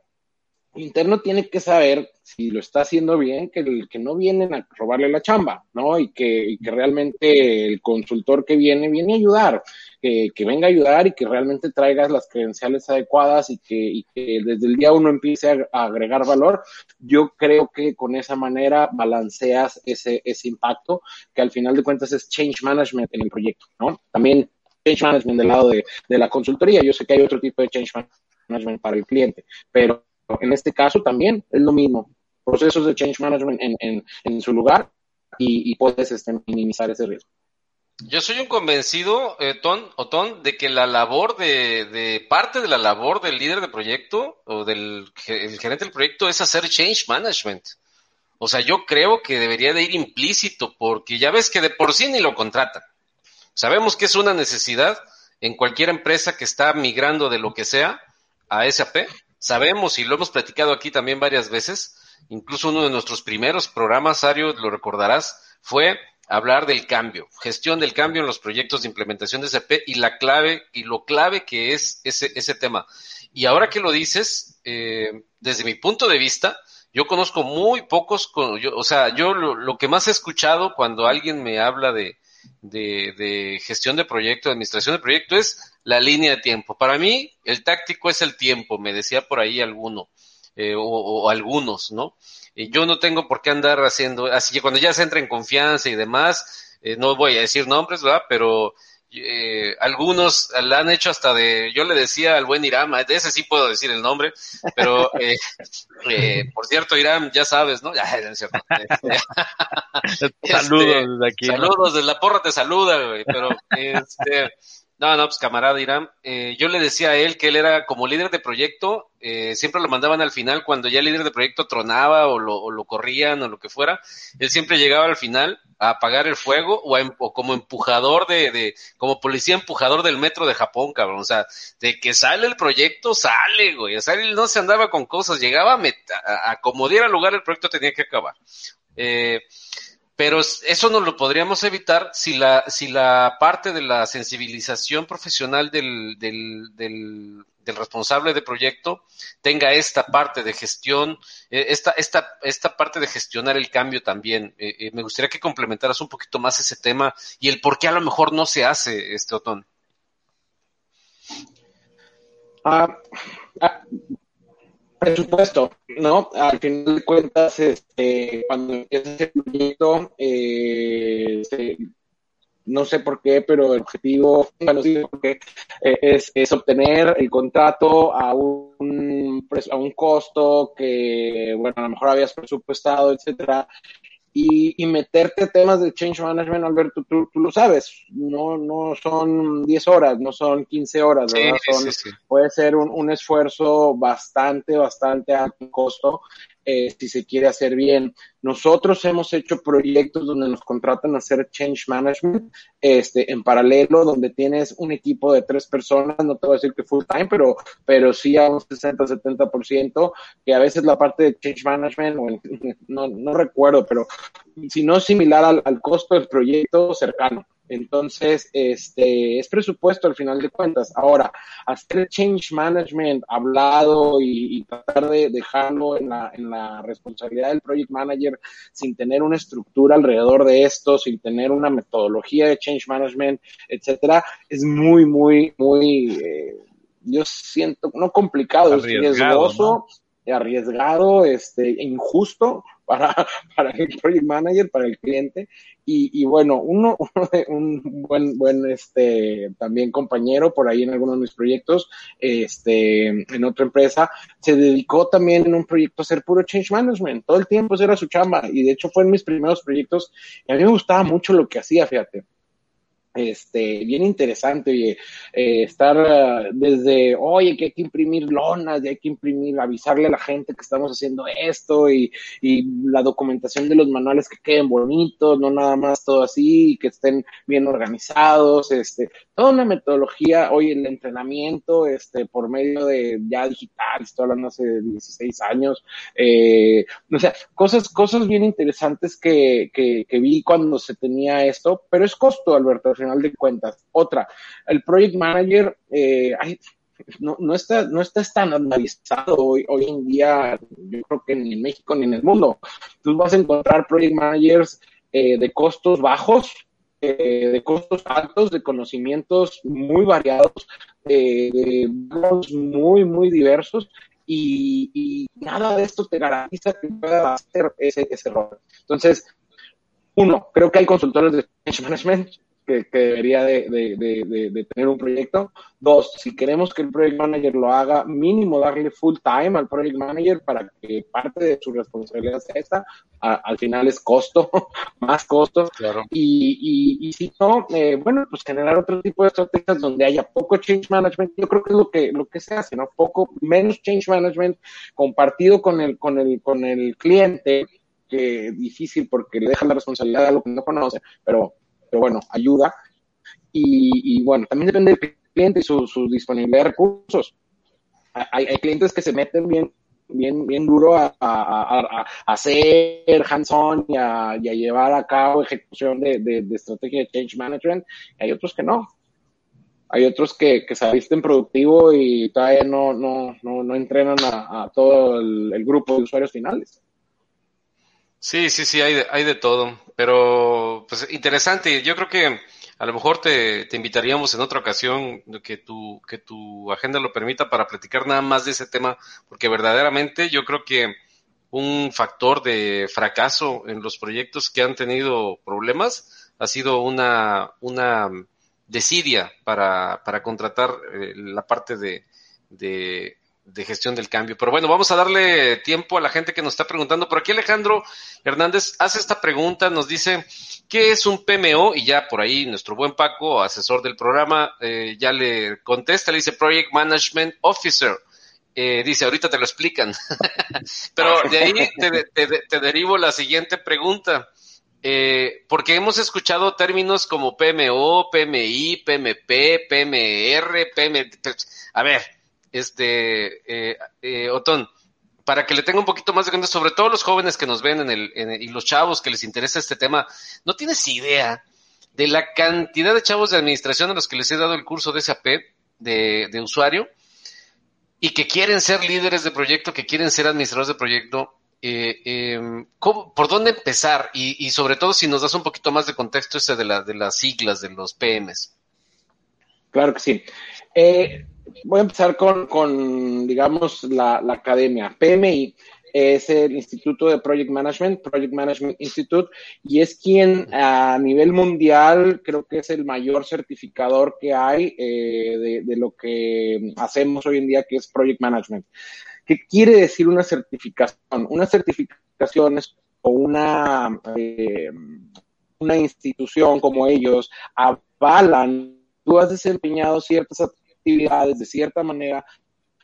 el interno tiene que saber si lo está haciendo bien, que, el, que no vienen a robarle la chamba, ¿no? Y que, que realmente el consultor que viene, viene a ayudar, que, que, venga a ayudar y que realmente traigas las credenciales adecuadas y que, y que desde el día uno empiece a, agregar valor. Yo creo que con esa manera balanceas ese, ese impacto, que al final de cuentas es change management en el proyecto, ¿no? También change management del lado de, de la consultoría. Yo sé que hay otro tipo de change management para el cliente, pero en este caso también es lo mismo. Procesos de change management en, su lugar y, puedes este, minimizar ese riesgo. Yo soy un convencido, eh, Ton, Otón, de que la labor de, parte de la labor del líder de proyecto o del el gerente del proyecto es hacer change management. O sea, yo creo que debería de ir implícito porque ya ves que de por sí ni lo contratan. Sabemos que es una necesidad en cualquier empresa que está migrando de lo que sea a SAP sabemos y lo hemos platicado aquí también varias veces, incluso uno de nuestros primeros programas, Ario, lo recordarás, fue hablar del cambio, gestión del cambio en los proyectos de implementación de SAP y la clave y lo clave que es ese, ese tema. Y ahora que lo dices, eh, desde mi punto de vista, yo conozco muy pocos, o sea, yo lo, que más he escuchado cuando alguien me habla de, de, gestión de proyecto, de administración de proyecto, es la línea de tiempo. Para mí, el táctico es el tiempo, me decía por ahí alguno, eh, o, algunos, ¿no? Y yo no tengo por qué andar haciendo, así que cuando ya se entra en confianza y demás, eh, no voy a decir nombres, ¿verdad? Pero eh, algunos la han hecho hasta de, yo le decía al buen Iram, de ese sí puedo decir el nombre, pero [laughs] eh, eh, por cierto, Iram, ya sabes, ¿no? [laughs] Ya, es cierto. [laughs] saludos este, desde aquí. Saludos, desde la porra te saluda, güey, pero este, no, no, pues camarada Irán, eh, yo le decía a él que él era como líder de proyecto, eh, siempre lo mandaban al final cuando ya el líder de proyecto tronaba o lo, o corrían o lo que fuera, él siempre llegaba al final a apagar el fuego o, em, o como empujador de, como policía empujador del metro de Japón, cabrón, o sea, de que sale el proyecto, sale, güey, o sea, él no se andaba con cosas, llegaba a, a, a como diera lugar el proyecto tenía que acabar. Eh, pero eso no lo podríamos evitar si la, si la parte de la sensibilización profesional del, del, del, responsable de proyecto tenga esta parte de gestión, eh, esta, esta, esta parte de gestionar el cambio también. Eh, eh, me gustaría que complementaras un poquito más ese tema y el por qué a lo mejor no se hace, este Otón. Ah, ah, Presupuesto, ¿no? Al final de cuentas, este, cuando empiezas el proyecto, eh, no sé por qué, pero el objetivo, bueno, eh, es, es, obtener el contrato a un, a un costo que, bueno, a lo mejor habías presupuestado, etcétera, y, y, meterte temas de change management, Alberto, tú, tú, lo sabes, no, no son 10 horas, no son 15 horas, ¿verdad? son, sí, sí. Puede ser un, un, esfuerzo bastante, bastante alto costo eh, si se quiere hacer bien. Nosotros hemos hecho proyectos donde nos contratan a hacer change management este, en paralelo, donde tienes un equipo de tres personas, no te voy a decir que full time, pero, pero sí a un 60-70%, que a veces la parte de change management, [laughs] no, no recuerdo, pero si no similar al, al costo del proyecto cercano. Entonces, este, es presupuesto al final de cuentas. Ahora, hacer change management hablado y, y tratar de dejarlo en la, en la responsabilidad del project manager sin tener una estructura alrededor de esto, sin tener una metodología de change management, etcétera, es muy, muy, muy, eh, yo siento, no complicado, es riesgoso. ¿no? Arriesgado, este, injusto para, [laughs] para el project manager, para el cliente. Y, y bueno, uno, [laughs] un buen, buen, este, también compañero por ahí en algunos de mis proyectos, este, en otra empresa, se dedicó también en un proyecto a hacer puro change management. Todo el tiempo era su chamba. Y de hecho fue en mis primeros proyectos. Y a mí me gustaba mucho lo que hacía, fíjate este, bien interesante, oye, eh, estar uh, desde, oye, que hay que imprimir lonas, y hay que imprimir, avisarle a la gente que estamos haciendo esto y, y, la documentación de los manuales que queden bonitos, no nada más todo así, que estén bien organizados, este, toda una metodología, oye, el entrenamiento, este, por medio de ya digital, estoy hablando hace 16 años, eh, o sea, cosas, cosas bien interesantes que vi cuando se tenía esto, pero es costo, Alberto, al final de cuentas. Otra, el project manager, eh, no, no, está, no está hoy, hoy en día, yo creo que ni en México ni en el mundo. Tú vas a encontrar project managers eh, de costos bajos, eh, de costos altos, de conocimientos muy variados, eh, de muy, muy diversos. Y, nada de esto te garantiza que pueda hacer ese, ese rol. Entonces, uno, creo que hay consultores de management que, que debería de, de, de, de, tener un proyecto. Dos, si queremos que el project manager lo haga, mínimo darle full time al project manager para que parte de su responsabilidad sea esta. A, al final es costo, [laughs] más costo. Claro. Y, y, y si no, eh, bueno, pues generar otro tipo de estrategias donde haya poco change management. Yo creo que es lo que, lo que se hace, ¿no? Poco, menos change management compartido con el, con el, con el cliente que difícil porque le dejan la responsabilidad a lo que no conoce, pero pero bueno, ayuda. Y, y bueno, también depende del cliente y su, su disponibilidad de recursos. Hay, hay, clientes que se meten bien, bien, bien duro a, a, a, a hacer hands-on y, y a, llevar a cabo ejecución de, de, de, estrategia de change management. Hay otros que no. Hay otros que, que se avisten productivo y todavía no, no, no, no entrenan a, todo el, el grupo de usuarios finales. Sí, sí, sí, hay de, hay de todo, pero pues interesante. Yo creo que a lo mejor te, te, invitaríamos en otra ocasión que tu, que tu agenda lo permita para platicar nada más de ese tema, porque verdaderamente yo creo que un factor de fracaso en los proyectos que han tenido problemas ha sido una, una desidia para, para contratar eh, la parte de, de de gestión del cambio. Pero bueno, vamos a darle tiempo a la gente que nos está preguntando. Por aquí Alejandro Hernández hace esta pregunta, nos dice, ¿qué es un PMO? Y ya por ahí nuestro buen Paco, asesor del programa, eh, ya le contesta, le dice Project Management Officer. Eh, dice, ahorita te lo explican. [laughs] Pero de ahí te, derivo la siguiente pregunta. Eh, porque hemos escuchado términos como PMO, PMI, PMP, PMR, PM... A ver, este, eh, eh, Otón, para que le tenga un poquito más de cuenta, sobre todo los jóvenes que nos ven en el, en y los chavos que les interesa este tema, no tienes idea de la cantidad de chavos de administración a los que les he dado el curso de SAP de, usuario y que quieren ser líderes de proyecto, que quieren ser administradores de proyecto. Eh, eh, ¿Por dónde empezar? Y, y, sobre todo si nos das un poquito más de contexto ese de, la, de las siglas de los PMs. Claro que sí. Eh, voy a empezar con, con digamos, la, la academia. PMI es el Instituto de Project Management, Project Management Institute, y es quien a nivel mundial creo que es el mayor certificador que hay eh, de, lo que hacemos hoy en día, que es Project Management. ¿Qué quiere decir una certificación? Una certificación es una, eh, una institución como ellos avalan, tú has desempeñado ciertas actividades de cierta manera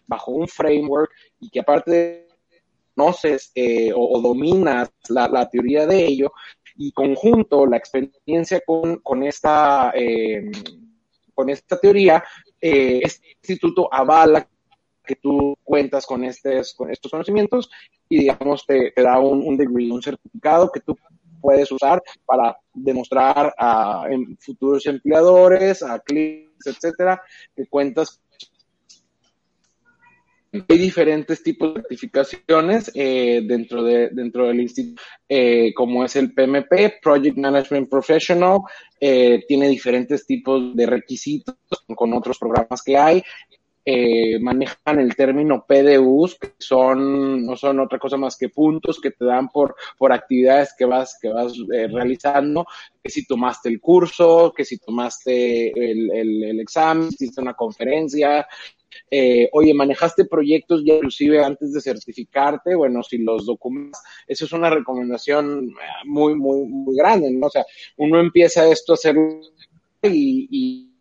bajo un framework y que aparte conoces eh, o, dominas la, teoría de ello y conjunto la experiencia con, esta eh, con esta teoría eh, este instituto avala que tú cuentas con, estos, con estos conocimientos y digamos te, da un, un degree, un certificado que tú puedes usar para demostrar a futuros empleadores, a clientes, etcétera, que cuentas hay diferentes tipos de certificaciones eh, dentro, de, dentro del instituto, eh, como es el PMP, Project Management Professional, eh, tiene diferentes tipos de requisitos con otros programas que hay. Eh, manejan el término PDUs, que son, no son otra cosa más que puntos que te dan por, por actividades que vas, que vas eh, realizando, que si tomaste el curso, que si tomaste el, el, el examen, hiciste una conferencia, eh, oye, manejaste proyectos ya inclusive antes de certificarte, bueno, si los documentas, eso es una recomendación muy, muy, muy grande, ¿no? O sea, uno empieza esto a hacer y, y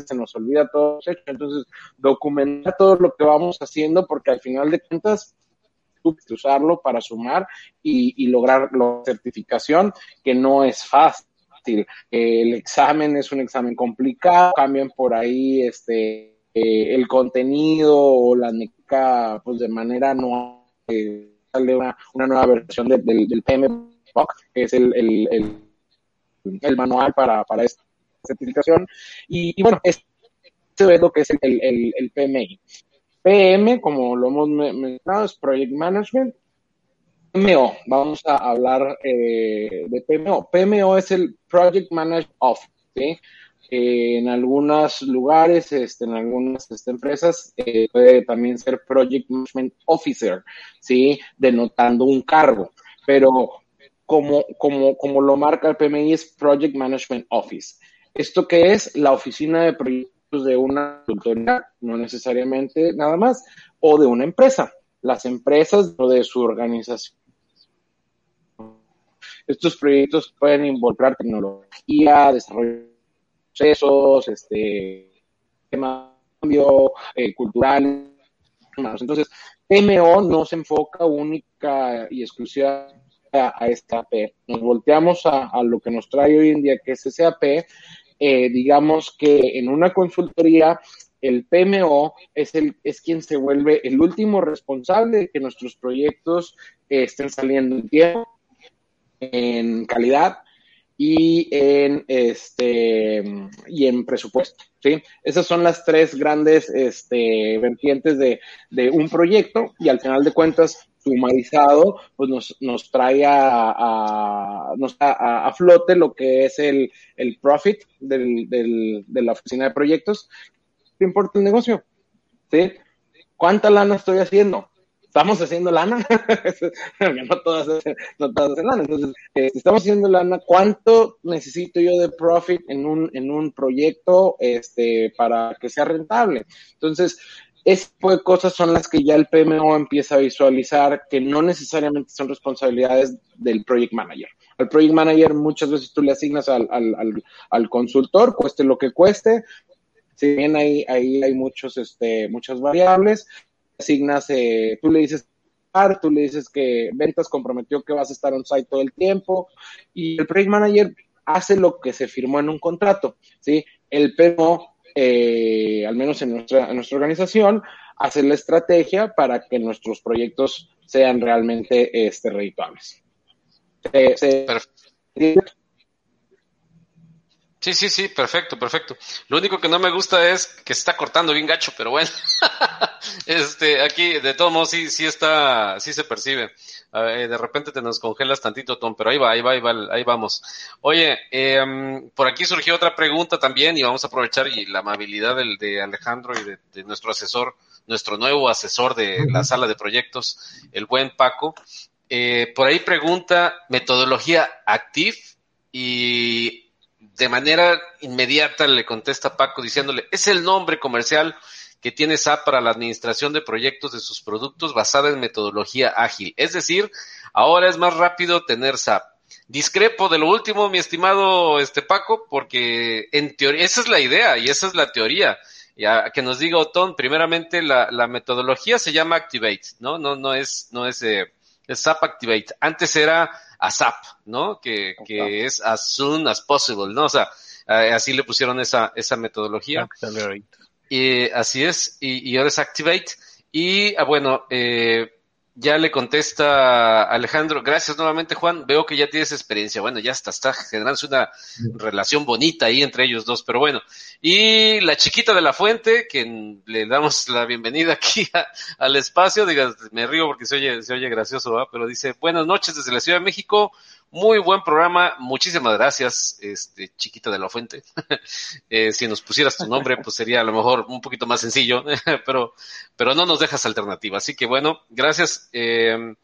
se nos olvida todo. Entonces, documenta todo lo que vamos haciendo porque al final de cuentas usarlo para sumar y, y lograr la certificación, que no es fácil. El examen es un examen complicado, cambian por ahí este eh, el contenido o la NECA pues de manera anual eh, sale una, una, nueva versión de, del, del PM que es el, el, el, manual para, para esta certificación. Y, bueno, este es lo que es el, el, PMI. PM, como lo hemos mencionado, es Project Management. PMO, vamos a hablar eh, de PMO. PMO es el Project Management Office. Eh, en algunos lugares, este, en algunas este, empresas, eh, puede también ser Project Management Officer, ¿sí? Denotando un cargo. Pero como, como, como lo marca el PMI es Project Management Office. ¿Esto qué es? La oficina de proyectos de una consultoría, no necesariamente nada más, o de una empresa. Las empresas o de su organización. Estos proyectos pueden involucrar tecnología, desarrollo procesos, este, cambio eh, cultural. Entonces, PMO no se enfoca única y exclusiva a, a SAP. Nos volteamos a, a, lo que nos trae hoy en día, que es SAP. Eh, digamos que en una consultoría el PMO es, el, es quien se vuelve el último responsable de que nuestros proyectos eh, estén saliendo en tiempo, en calidad y en este y en presupuesto, ¿sí? Esas son las tres grandes este, vertientes de, de un proyecto y al final de cuentas sumarizado, pues nos, nos trae a, a, a, a, flote lo que es el, el profit del, del, de la oficina de proyectos. ¿Qué importa el negocio? ¿Sí? ¿Cuánta lana estoy haciendo? estamos haciendo lana, [laughs] no todas, no todas lana. Entonces, eh, estamos haciendo lana, ¿cuánto necesito yo de profit en un, en un proyecto este, para que sea rentable? Entonces, ese tipo de cosas son las que ya el PMO empieza a visualizar que no necesariamente son responsabilidades del project manager. Al project manager muchas veces tú le asignas al, al, al, al consultor, cueste lo que cueste, si bien ahí, ahí hay muchos, este, muchas variables, asignas, eh, tú le dices, tú le dices que ventas comprometió que vas a estar on site todo el tiempo y el project manager hace lo que se firmó en un contrato, ¿sí? El PMO, eh, al menos en nuestra, en nuestra organización, hace la estrategia para que nuestros proyectos sean realmente este, redituables. Se, se, Sí, sí, sí, perfecto, perfecto. Lo único que no me gusta es que se está cortando bien gacho, pero bueno. [laughs] este, aquí, de todos modos, sí, sí está, sí se percibe. de repente te nos congelas tantito, Tom, pero ahí va, ahí va, ahí va, ahí vamos. Oye, eh, por aquí surgió otra pregunta también y vamos a aprovechar y la amabilidad del, de Alejandro y de, nuestro asesor, nuestro nuevo asesor de la sala de proyectos, el buen Paco. Eh, por ahí pregunta metodología Active y de manera inmediata le contesta Paco diciéndole, es el nombre comercial que tiene SAP para la administración de proyectos de sus productos basada en metodología ágil. Es decir, ahora es más rápido tener SAP. Discrepo de lo último, mi estimado este Paco, porque en teoría, esa es la idea y esa es la teoría. Ya, que nos diga Otón, primeramente la, metodología se llama Activate, ¿no? No, no es, no es, eh, es SAP Activate. Antes era ASAP, ¿no? Que, que es as soon as possible, ¿no? O sea, así le pusieron esa, esa metodología. Accelerate. Y así es, y, y ahora es Activate. Y, ah, bueno, eh, ya le contesta Alejandro, gracias nuevamente Juan, veo que ya tienes experiencia, bueno, ya está, está generándose una relación bonita ahí entre ellos dos, pero bueno, y la chiquita de la fuente, que le damos la bienvenida aquí [laughs] al espacio, diga, me río porque se oye, se oye gracioso, ¿va? pero dice, buenas noches desde la Ciudad de México, muy buen programa, muchísimas gracias, este, chiquita de la fuente. [laughs] eh, si nos pusieras tu nombre, pues sería a lo mejor un poquito más sencillo, [laughs] pero, pero no nos dejas alternativa. Así que bueno, gracias. Eh,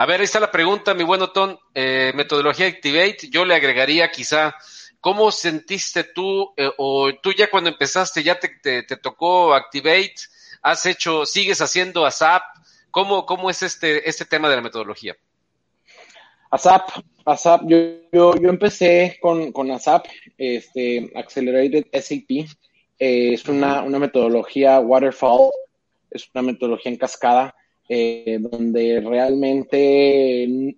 a ver, ahí está la pregunta, mi buen Otón. Eh, metodología Activate, yo le agregaría quizá, ¿cómo sentiste tú, eh, o tú ya cuando empezaste, ya te, te, te, tocó Activate, has hecho, sigues haciendo ASAP? ¿Cómo, cómo es este, este tema de la metodología? ASAP, ASAP, yo, yo, yo empecé con, con ASAP, este, Accelerated SAP, eh, es una, una, metodología waterfall, es una metodología en cascada, eh, donde realmente,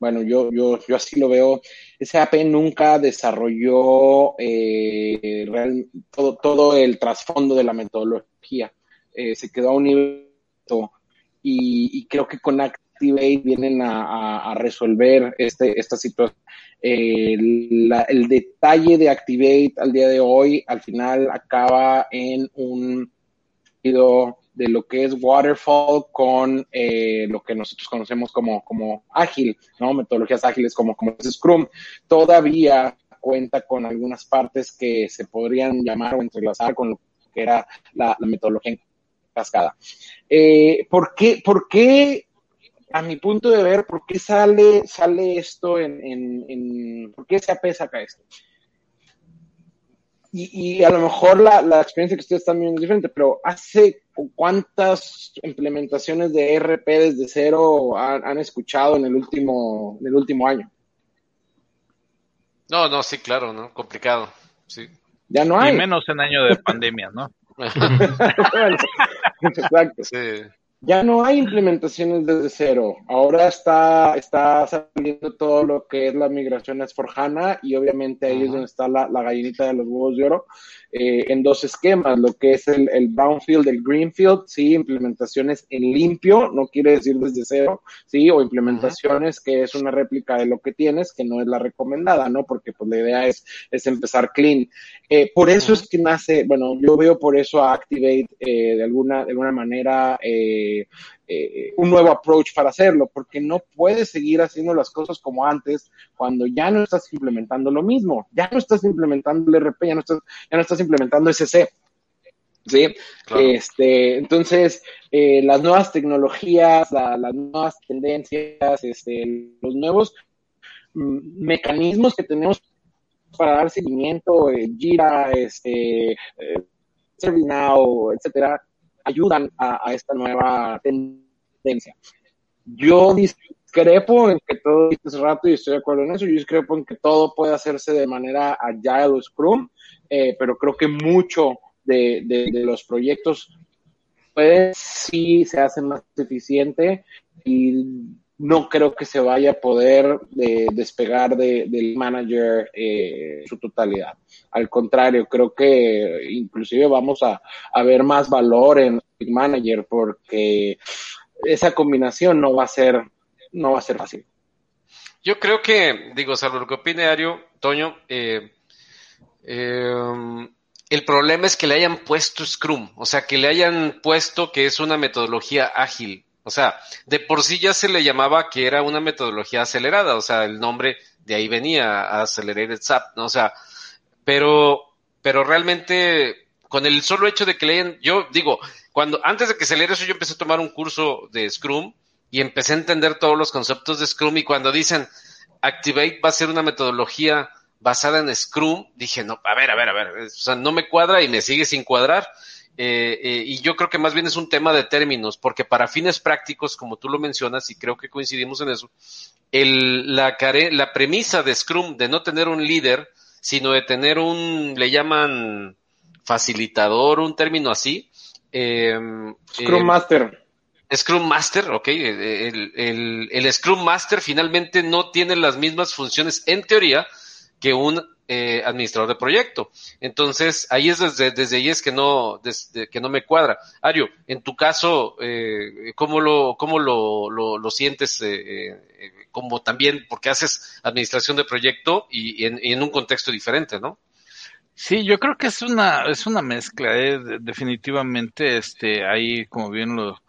bueno, yo, yo, yo así lo veo, SAP nunca desarrolló eh, todo, todo el trasfondo de la metodología, eh, se quedó a un nivel y, y creo que con Activate vienen a, resolver este, esta situación. Eh, el detalle de Activate al día de hoy, al final acaba en un de lo que es waterfall con eh, lo que nosotros conocemos como, como ágil, ¿no? Metodologías ágiles como, como es Scrum. Todavía cuenta con algunas partes que se podrían llamar o entrelazar con lo que era la, metodología cascada. Eh, ¿por, qué, ¿Por qué a mi punto de ver, ¿por qué sale, sale esto en, en, en por qué se apesa acá esto? Y, y, a lo mejor la, la, experiencia que ustedes están viendo es diferente, pero ¿hace cuántas implementaciones de ERP desde cero han, han, escuchado en el último, en el último año? No, no, sí, claro, ¿no? Complicado, sí. Ya no hay. Y menos en año de [laughs] pandemia, ¿no? [laughs] [laughs] Exacto. Sí ya no hay implementaciones desde cero. Ahora está, está saliendo todo lo que es la migración a Forjana y obviamente ahí uh -huh. es donde está la, la, gallinita de los huevos de oro eh, en dos esquemas, lo que es el, el, brownfield, el greenfield, sí, implementaciones en limpio, no quiere decir desde cero, sí, o implementaciones uh -huh. que es una réplica de lo que tienes, que no es la recomendada, ¿no? Porque pues la idea es, es empezar clean. Eh, por eso uh -huh. es que nace, bueno, yo veo por eso a Activate eh, de alguna, de alguna manera eh, eh, un nuevo approach para hacerlo, porque no puedes seguir haciendo las cosas como antes cuando ya no estás implementando lo mismo, ya no estás implementando el RP, ya no estás, ya no estás implementando SC. ¿sí? Claro. Este, entonces, eh, las nuevas tecnologías, la, las nuevas tendencias, este, los nuevos mm, mecanismos que tenemos para dar seguimiento, eh, Jira, este, eh, ServiceNow, etcétera, ayudan a, esta nueva tendencia. Yo discrepo en que todo, hace rato y estoy de acuerdo en eso, yo discrepo en que todo puede hacerse de manera agile o scrum, eh, pero creo que mucho de, los proyectos pues sí se hace más eficiente y no creo que se vaya a poder de, despegar de, del manager eh, su totalidad. Al contrario, creo que inclusive vamos a, ver más valor en el manager porque esa combinación no va a ser, no va a ser fácil. Yo creo que, digo, salvo lo que opine Ario, Toño, eh, Eh, el problema es que le hayan puesto Scrum, o sea, que le hayan puesto que es una metodología ágil. O sea, de por sí ya se le llamaba que era una metodología acelerada, o sea, el nombre de ahí venía, Accelerated SAP, ¿no? O sea, pero, pero realmente con el solo hecho de que lean, yo digo, cuando, antes de que se eso, yo empecé a tomar un curso de Scrum y empecé a entender todos los conceptos de Scrum y cuando dicen Activate va a ser una metodología basada en Scrum, dije, no, a ver, a ver, a ver, o sea, no me cuadra y me sigue sin cuadrar. Eh, eh, y yo creo que más bien es un tema de términos, porque para fines prácticos, como tú lo mencionas, y creo que coincidimos en eso, el, la, care, la premisa de Scrum de no tener un líder, sino de tener un, le llaman facilitador, un término así. Eh, Scrum Master. Scrum Master, ok, el, el, el Scrum Master finalmente no tiene las mismas funciones en teoría que un eh, administrador de proyecto. Entonces, ahí es desde, ahí es que no, desde, que no me cuadra. Ario, en tu caso, eh, ¿cómo lo, cómo lo, lo, sientes? Eh, eh como también, porque haces administración de proyecto y, en, y, en, un contexto diferente, ¿no? Sí, yo creo que es una, es una mezcla, definitivamente, este, ahí, como bien lo,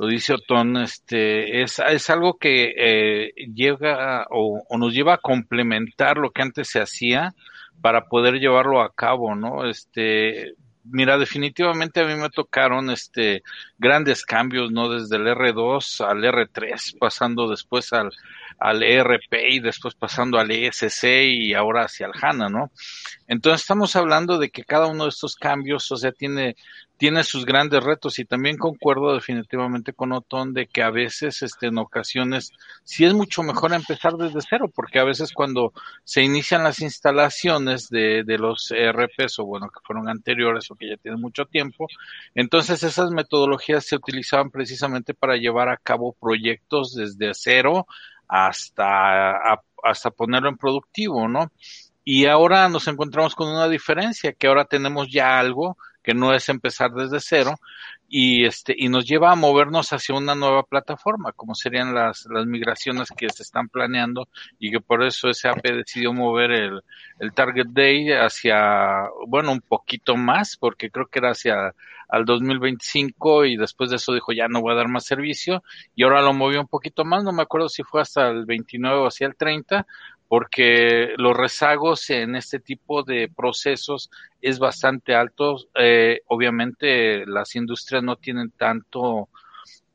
lo dice Otón, este, es, es algo que eh, llega o, nos lleva a complementar lo que antes se hacía para poder llevarlo a cabo, ¿no? Este, mira, definitivamente a mí me tocaron este grandes cambios, ¿no? Desde el R2 al R3, pasando después al, al ERP y después pasando al ESC y ahora hacia el HANA, ¿no? Entonces estamos hablando de que cada uno de estos cambios, o sea, tiene tiene sus grandes retos y también concuerdo definitivamente con Otón de que a veces, este, en ocasiones, sí es mucho mejor empezar desde cero, porque a veces cuando se inician las instalaciones de, de los ERPs o bueno, que fueron anteriores o que ya tienen mucho tiempo, entonces esas metodologías se utilizaban precisamente para llevar a cabo proyectos desde cero hasta, a, hasta ponerlo en productivo, ¿no? Y ahora nos encontramos con una diferencia, que ahora tenemos ya algo que no es empezar desde cero y este y nos lleva a movernos hacia una nueva plataforma como serían las, las migraciones que se están planeando y que por eso SAP decidió mover el, el target day hacia bueno un poquito más porque creo que era hacia al 2025 y después de eso dijo ya no voy a dar más servicio y ahora lo movió un poquito más no me acuerdo si fue hasta el 29 o hacia el 30 porque los rezagos en este tipo de procesos es bastante alto. Eh, obviamente las industrias no tienen tanto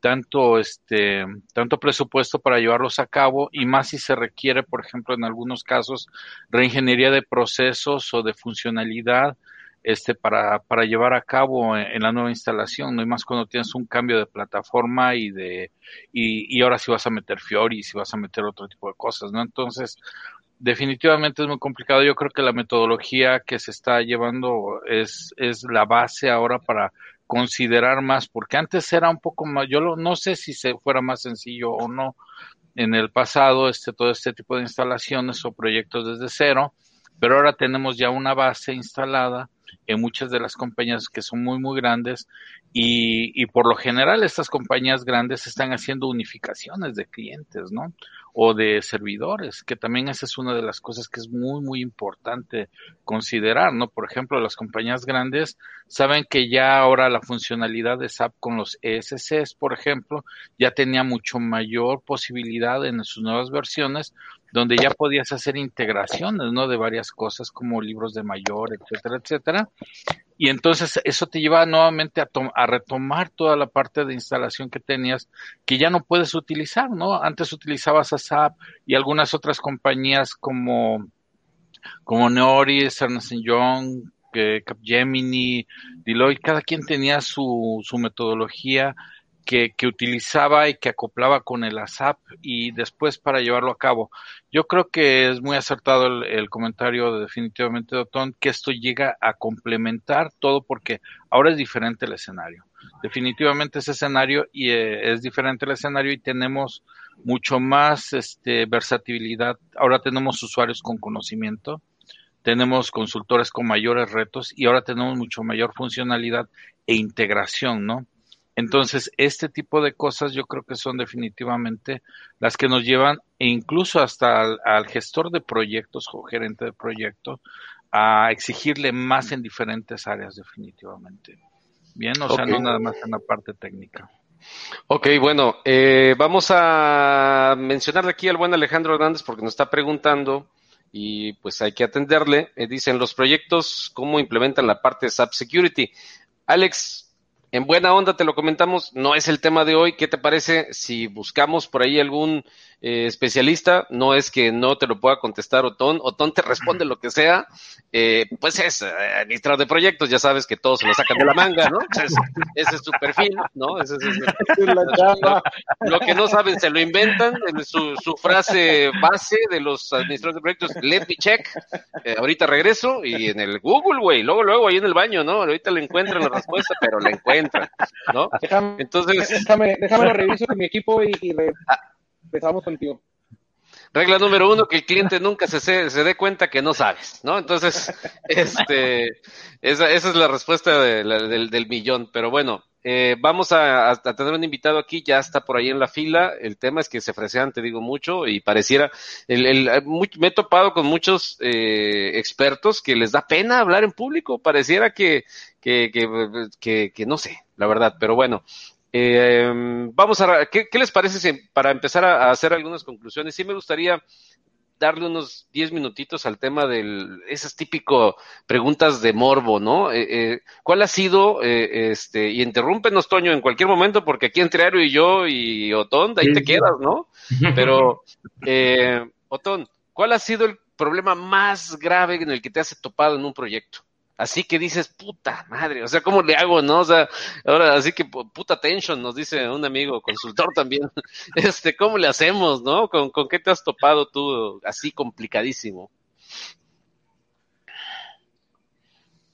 tanto este tanto presupuesto para llevarlos a cabo y más si se requiere por ejemplo en algunos casos reingeniería de procesos o de funcionalidad este para, para llevar a cabo en, la nueva instalación, no y más cuando tienes un cambio de plataforma y de y, y ahora si vas a meter Fiori, si vas a meter otro tipo de cosas, ¿no? Entonces, definitivamente es muy complicado. Yo creo que la metodología que se está llevando es, es la base ahora para considerar más, porque antes era un poco más, yo lo, no sé si se fuera más sencillo o no en el pasado, este, todo este tipo de instalaciones o proyectos desde cero, pero ahora tenemos ya una base instalada en muchas de las compañías que son muy, muy grandes y, y por lo general estas compañías grandes están haciendo unificaciones de clientes, ¿no? O de servidores, que también esa es una de las cosas que es muy, muy importante considerar, ¿no? Por ejemplo, las compañías grandes saben que ya ahora la funcionalidad de SAP con los ESCs, por ejemplo, ya tenía mucho mayor posibilidad en sus nuevas versiones donde ya podías hacer integraciones, ¿no? De varias cosas como libros de mayor, etcétera, etcétera. Y entonces eso te lleva nuevamente a, retomar toda la parte de instalación que tenías que ya no puedes utilizar, ¿no? Antes utilizabas a SAP y algunas otras compañías como, como Neoris, Ernst Young, Capgemini, Deloitte, cada quien tenía su, su metodología que, que, utilizaba y que acoplaba con el ASAP y después para llevarlo a cabo. Yo creo que es muy acertado el, comentario de definitivamente de Otón, que esto llega a complementar todo porque ahora es diferente el escenario. Definitivamente ese escenario y eh, es diferente el escenario y tenemos mucho más este, versatilidad. Ahora tenemos usuarios con conocimiento, tenemos consultores con mayores retos y ahora tenemos mucho mayor funcionalidad e integración, ¿no? Entonces, este tipo de cosas yo creo que son definitivamente las que nos llevan, e incluso hasta al, al gestor de proyectos o gerente de proyecto, a exigirle más en diferentes áreas definitivamente. Bien, o sea, no nada más en la parte técnica. Ok, bueno, eh, vamos a mencionarle aquí al buen Alejandro Hernández porque nos está preguntando y pues hay que atenderle. Eh, dicen los proyectos, cómo implementan la parte de SAP Security. Alex, en buena onda te lo comentamos, no es el tema de hoy. ¿Qué te parece si buscamos por ahí algún eh, especialista? No es que no te lo pueda contestar Otón, Otón te responde lo que sea. Eh, pues es eh, administrador de proyectos, ya sabes que todos se lo sacan de la manga, ¿no? ese es su perfil, ¿no? Ese es, lo, que no saben se lo inventan, su, su frase base de los administradores de proyectos, let me check, ahorita regreso y en el Google, güey, luego, luego ahí en el baño, ¿no? Ahorita le encuentran la respuesta, pero la encuentran ¿no? Déjame, Entonces, déjame, déjame lo reviso con mi equipo y, empezamos contigo. Regla número uno, que el cliente nunca se, se, dé cuenta que no sabes, ¿no? Entonces, [laughs] este, esa, esa es la respuesta del, del, millón. Pero bueno, eh, vamos a, tener un invitado aquí, ya está por ahí en la fila. El tema es que se ofrecean, te digo mucho, y pareciera, el, el, me he topado con muchos eh, expertos que les da pena hablar en público. Pareciera que, que, que, que, no sé, la verdad, pero bueno. Eh, vamos a, ¿qué, ¿qué, les parece si, para empezar a, hacer algunas conclusiones? Sí me gustaría darle unos 10 minutitos al tema de esas típico preguntas de morbo, ¿no? Eh, eh, ¿Cuál ha sido, eh, este, y interrúmpenos, Toño, en cualquier momento, porque aquí entre Aero y yo y Otón, ahí te quedas, ¿no? [laughs] Pero, eh, Otón, ¿cuál ha sido el problema más grave en el que te has topado en un proyecto? Así que dices, puta madre, o sea, ¿cómo le hago, no? O sea, ahora, así que puta tension, nos dice un amigo consultor también. [laughs] Este, ¿cómo le hacemos, no? ¿Con, con qué te has topado tú así complicadísimo?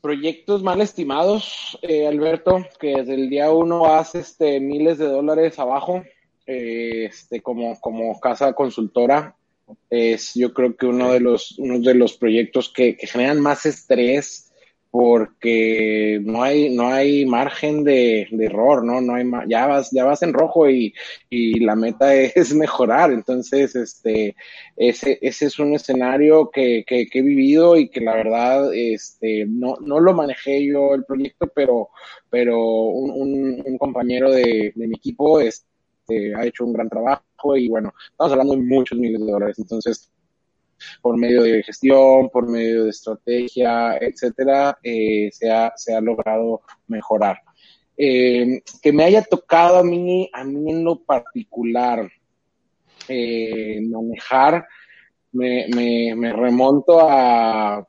Proyectos mal estimados, eh, Alberto, que desde el día uno hace este, miles de dólares abajo, eh, este, como, como casa consultora. Es yo creo que uno de los, uno de los proyectos que generan más estrés porque no hay no hay margen de, error, ¿no? No hay ya vas ya vas en rojo y, y, la meta [laughs] es mejorar, entonces este ese ese es un escenario que, que, he vivido y que la verdad este no no lo manejé yo el proyecto, pero pero un, un, compañero de, de mi equipo este ha hecho un gran trabajo y bueno, estamos hablando de muchos miles de dólares, entonces por medio de gestión, por medio de estrategia, etcétera, eh, se, ha, se ha logrado mejorar. Eh, que me haya tocado a mí, a mí en lo particular, eh, manejar, me, me, me remonto a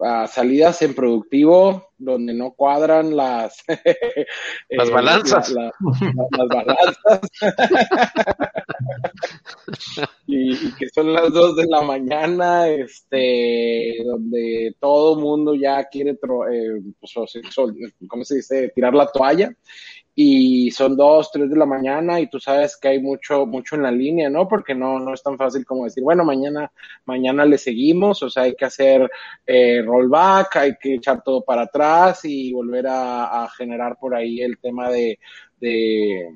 a salidas en productivo donde no cuadran las [laughs] las balanzas las balanzas [laughs] y, que son las dos de la mañana este donde todo mundo ya quiere eh, pues, ¿cómo se dice? tirar la toalla y son dos, tres de la mañana y tú sabes que hay mucho, mucho en la línea, ¿no? Porque no, no es tan fácil como decir, bueno, mañana, mañana le seguimos, o sea, hay que hacer eh, rollback, hay que echar todo para atrás y volver a, generar por ahí el tema de, de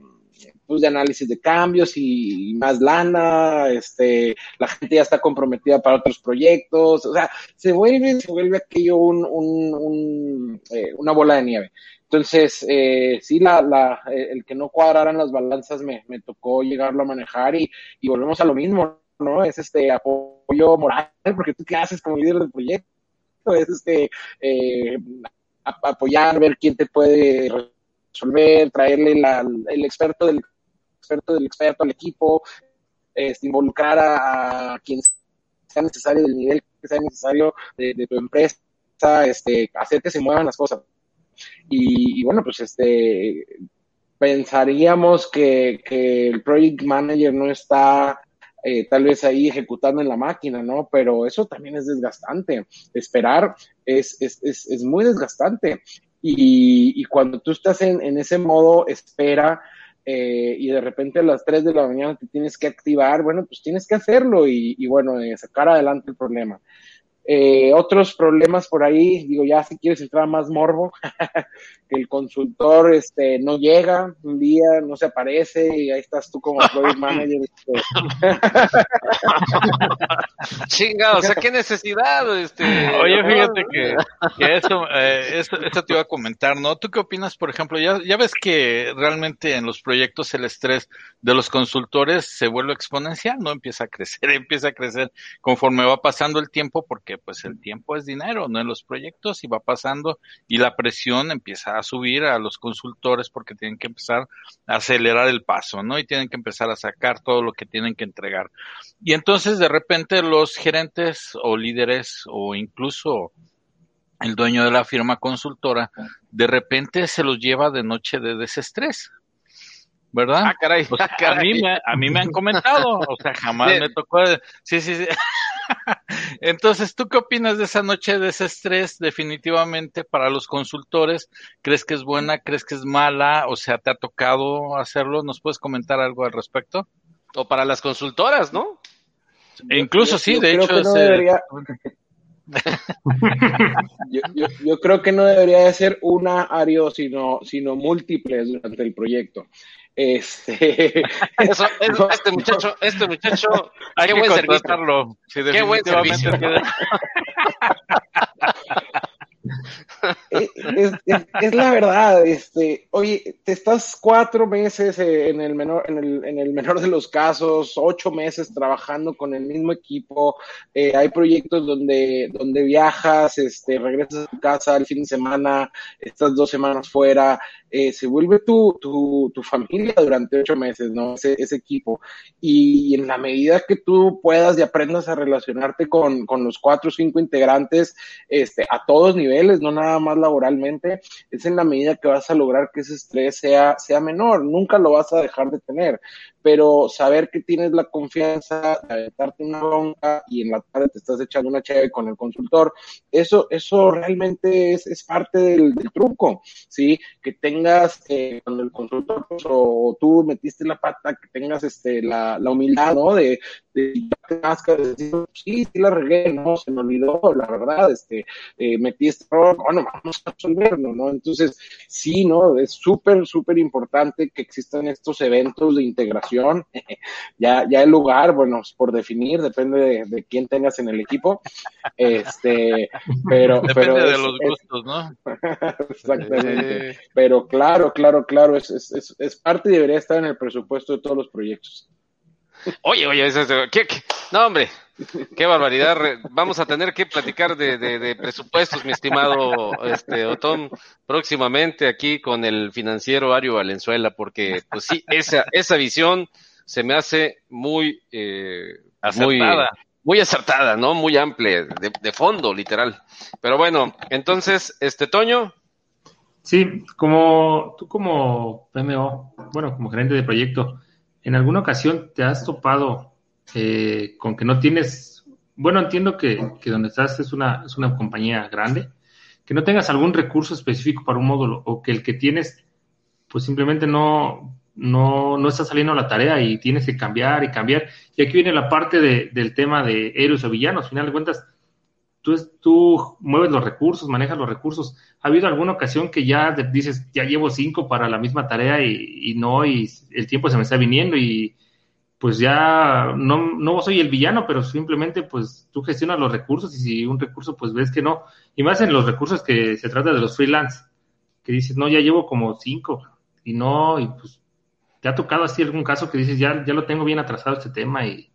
pues de análisis de cambios y, más lana, este, la gente ya está comprometida para otros proyectos, o sea, se vuelve, se vuelve aquello un, un, un eh, una bola de nieve. Entonces, eh, sí, la, la, eh, el que no cuadraran las balanzas me, me tocó llegarlo a manejar y, y, volvemos a lo mismo, ¿no? Es este apoyo moral, porque tú qué haces como líder del proyecto, es este eh, apoyar, ver quién te puede resolver, traerle el experto del experto del experto al equipo, este, involucrar a, quien sea necesario del nivel que sea necesario de, tu empresa, este, hacer que se muevan las cosas. Y, bueno, pues este pensaríamos que, que, el project manager no está eh, tal vez ahí ejecutando en la máquina, ¿no? Pero eso también es desgastante. Esperar es, es, es, es muy desgastante. Y, y, cuando tú estás en, en ese modo espera eh, y de repente a las 3 de la mañana te tienes que activar, bueno, pues tienes que hacerlo y, y bueno, eh, sacar adelante el problema. Eh, otros problemas por ahí, digo, ya si quieres entrar más morbo, [laughs] que el consultor este, no llega un día, no se aparece y ahí estás tú como project [laughs] manager. Este. [laughs] Chinga, o sea, qué necesidad, este. Oye, fíjate que, eso, eh, eso, te iba a comentar, ¿no? ¿Tú qué opinas, por ejemplo? Ya, ya ves que realmente en los proyectos el estrés de los consultores se vuelve exponencial, ¿no? Empieza a crecer, empieza a crecer conforme va pasando el tiempo, porque pues el tiempo es dinero, ¿no? En los proyectos y va pasando y la presión empieza a subir a los consultores porque tienen que empezar a acelerar el paso, ¿no? Y tienen que empezar a sacar todo lo que tienen que entregar. Y entonces de repente los gerentes o líderes o incluso el dueño de la firma consultora, de repente se los lleva de noche de desestrés. ¿Verdad? Ah, caray. A, mí [laughs] me, a mí me han comentado, o sea, jamás me tocó. Sí, sí, sí. [laughs] Entonces, ¿tú qué opinas de esa noche de desestrés definitivamente para los consultores? ¿Crees que es buena? ¿Crees que es mala? O sea, ¿te ha tocado hacerlo? ¿Nos puedes comentar algo al respecto? O para las consultoras, ¿no? E incluso sí, de hecho. [laughs] yo, creo que no debería de ser una área, sino, sino múltiples durante el proyecto. Este, [laughs] este muchacho, este muchacho, hay qué que buen servicio. qué buen servicio. [laughs] es, la verdad, este, oye, te estás cuatro meses en el menor, en el, en el menor de los casos, ocho meses trabajando con el mismo equipo, eh, hay proyectos donde, donde viajas, este, regresas a tu casa el fin de semana, estás dos semanas fuera, eh, se vuelve tu, tu, tu, familia durante ocho meses, ¿no? Ese, ese equipo. Y en la medida que tú puedas y aprendas a relacionarte con, con los cuatro o cinco integrantes, este, a todos niveles, no nada más laboralmente, es en la medida que vas a lograr que ese estrés sea, sea menor. Nunca lo vas a dejar de tener pero saber que tienes la confianza de aventarte una bronca y en la tarde te estás echando una chévere con el consultor, eso, eso realmente es, es parte del, truco, ¿sí? Que tengas eh, con el consultor pues, o, tú metiste la pata, que tengas este, la, la humildad, ¿no? De, de, de decir, sí, sí la regué, no, se me olvidó, la verdad, este, eh, metí este bueno, vamos a resolverlo, ¿no? Entonces, sí, ¿no? Es súper, súper importante que existan estos eventos de integración [laughs] ya, ya el lugar, bueno, por definir, depende de, quién tengas en el equipo. Este, pero. Depende pero de los gustos, ¿no? [laughs] Exactamente. Pero claro, claro, claro, es, es, es, parte y debería estar en el presupuesto de todos los proyectos. Oye, oye, eso, ¿qué, qué? no, hombre, qué barbaridad. Vamos a tener que platicar de, de, presupuestos, mi estimado este, Otón, próximamente aquí con el financiero Ario Valenzuela, porque, pues sí, esa, esa visión se me hace muy, eh, muy, muy acertada, ¿no? Muy amplia, de, de fondo, literal. Pero bueno, entonces, este, Toño. Sí, como tú como PMO, bueno, como gerente de proyecto, ¿En alguna ocasión te has topado eh, con que no tienes, bueno, entiendo que, que, donde estás es una, es una compañía grande, que no tengas algún recurso específico para un módulo o que el que tienes, pues simplemente no, no, no está saliendo la tarea y tienes que cambiar y cambiar. Y aquí viene la parte de, del tema de héroes o villanos. Al final de cuentas, tú, tú mueves los recursos, manejas los recursos. ¿Ha habido alguna ocasión que ya dices, ya llevo cinco para la misma tarea y, no, y el tiempo se me está viniendo y pues ya no, no soy el villano, pero simplemente pues tú gestionas los recursos y si un recurso pues ves que no, y más en los recursos que se trata de los freelance, que dices, no, ya llevo como cinco y no, y pues te ha tocado así algún caso que dices, ya, ya lo tengo bien atrasado este tema y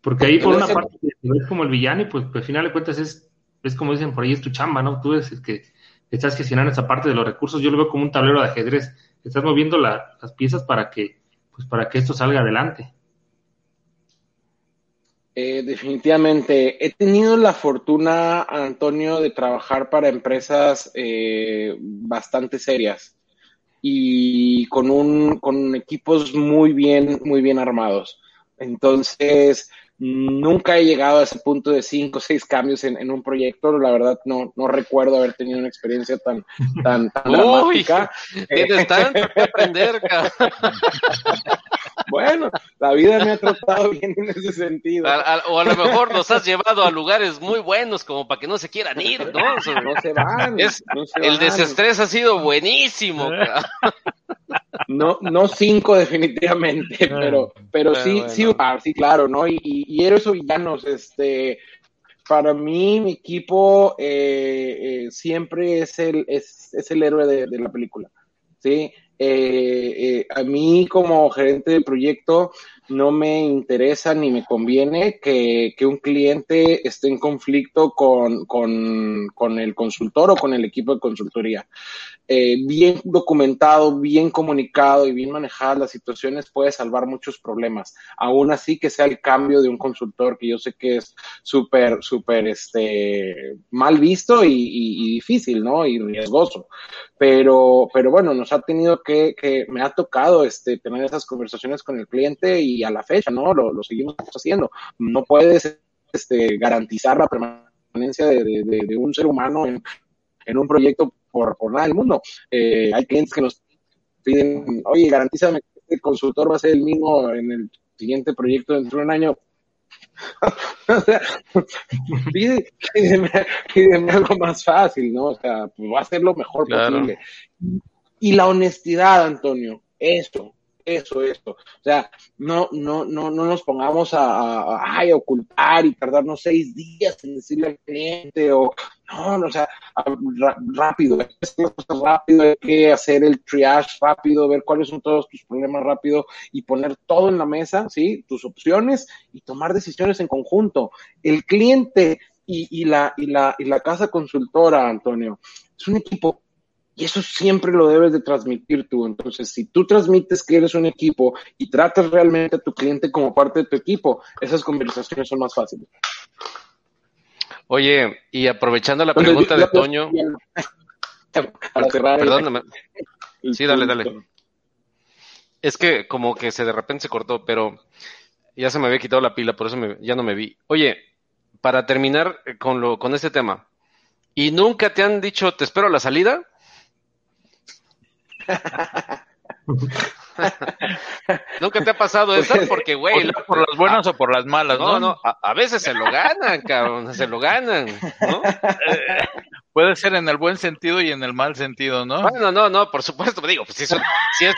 porque ahí por una parte ves como el villano y pues, pues, al final de cuentas es, es como dicen por ahí, es tu chamba, ¿no? Tú eres el que estás gestionando esa parte de los recursos. Yo lo veo como un tablero de ajedrez. Estás moviendo las piezas para que, pues para que esto salga adelante. Eh, definitivamente. He tenido la fortuna, Antonio, de trabajar para empresas eh, bastante serias y con un con equipos muy bien muy bien armados. Entonces, Nunca he llegado a ese punto de cinco o seis cambios en, un proyecto. La verdad, no, no recuerdo haber tenido una experiencia tan, tan, tan dramática. Tienes tanto que aprender, [laughs] Bueno, la vida me ha tratado bien en ese sentido. o a lo mejor nos has llevado a lugares muy buenos como para que no se quieran ir, ¿no? no se van. el desestrés ha sido buenísimo. No, no cinco definitivamente, [laughs] ah, pero, pero sí, sí, sí, claro, ¿no? Y, y, héroes o villanos, este, para mí mi equipo eh, eh, siempre es el, es, es el héroe de, de, la película, ¿sí? Eh, a mí como gerente de proyecto, no me interesa ni me conviene que, un cliente esté en conflicto con, con, el consultor o con el equipo de consultoría. Eh, bien documentado, bien comunicado y bien manejadas las situaciones puede salvar muchos problemas. Aún así que sea el cambio de un consultor que yo sé que es súper, súper este, mal visto y, difícil, ¿no? Y riesgoso. Pero, pero bueno, nos ha tenido que, que me ha tocado este, tener esas conversaciones con el cliente y a la fecha, ¿no? Lo, seguimos haciendo. No puedes este, garantizar la permanencia de, un ser humano en, un proyecto por, por nada del mundo. Eh, hay clientes que nos piden, oye, garantízame que el consultor va a ser el mismo en el siguiente proyecto dentro de un año. [laughs] o sea, pídeme, algo más fácil, ¿no? O sea, pues va a ser lo mejor posible. Y la honestidad, Antonio, eso, eso, esto. O sea, no, no, no, no nos pongamos a, a, ocultar y tardarnos seis días en decirle al cliente o no, no o sea, rápido, rápido, hay que hacer el triage rápido, ver cuáles son todos tus problemas rápido y poner todo en la mesa, ¿sí? Tus opciones y tomar decisiones en conjunto. El cliente y, y, la, y, la, y la casa consultora, Antonio, es un equipo y eso siempre lo debes de transmitir tú. Entonces, si tú transmites que eres un equipo y tratas realmente a tu cliente como parte de tu equipo, esas conversaciones son más fáciles. Oye, y aprovechando la pregunta de Toño. [laughs] Perdóname. Sí, dale, dale. Es que como que se de repente se cortó, pero ya se me había quitado la pila, por eso ya no me vi. Oye, para terminar con, lo, con este tema, ¿y nunca te han dicho te espero a la salida? [laughs] Nunca te ha pasado eso pues, porque, güey, por las buenas o por las malas, ¿no? No, a, veces se lo ganan, cabrón, se lo ganan, ¿no? puede ser en el buen sentido y en el mal sentido, ¿no? Bueno, no, no, por supuesto, digo, pues si, es,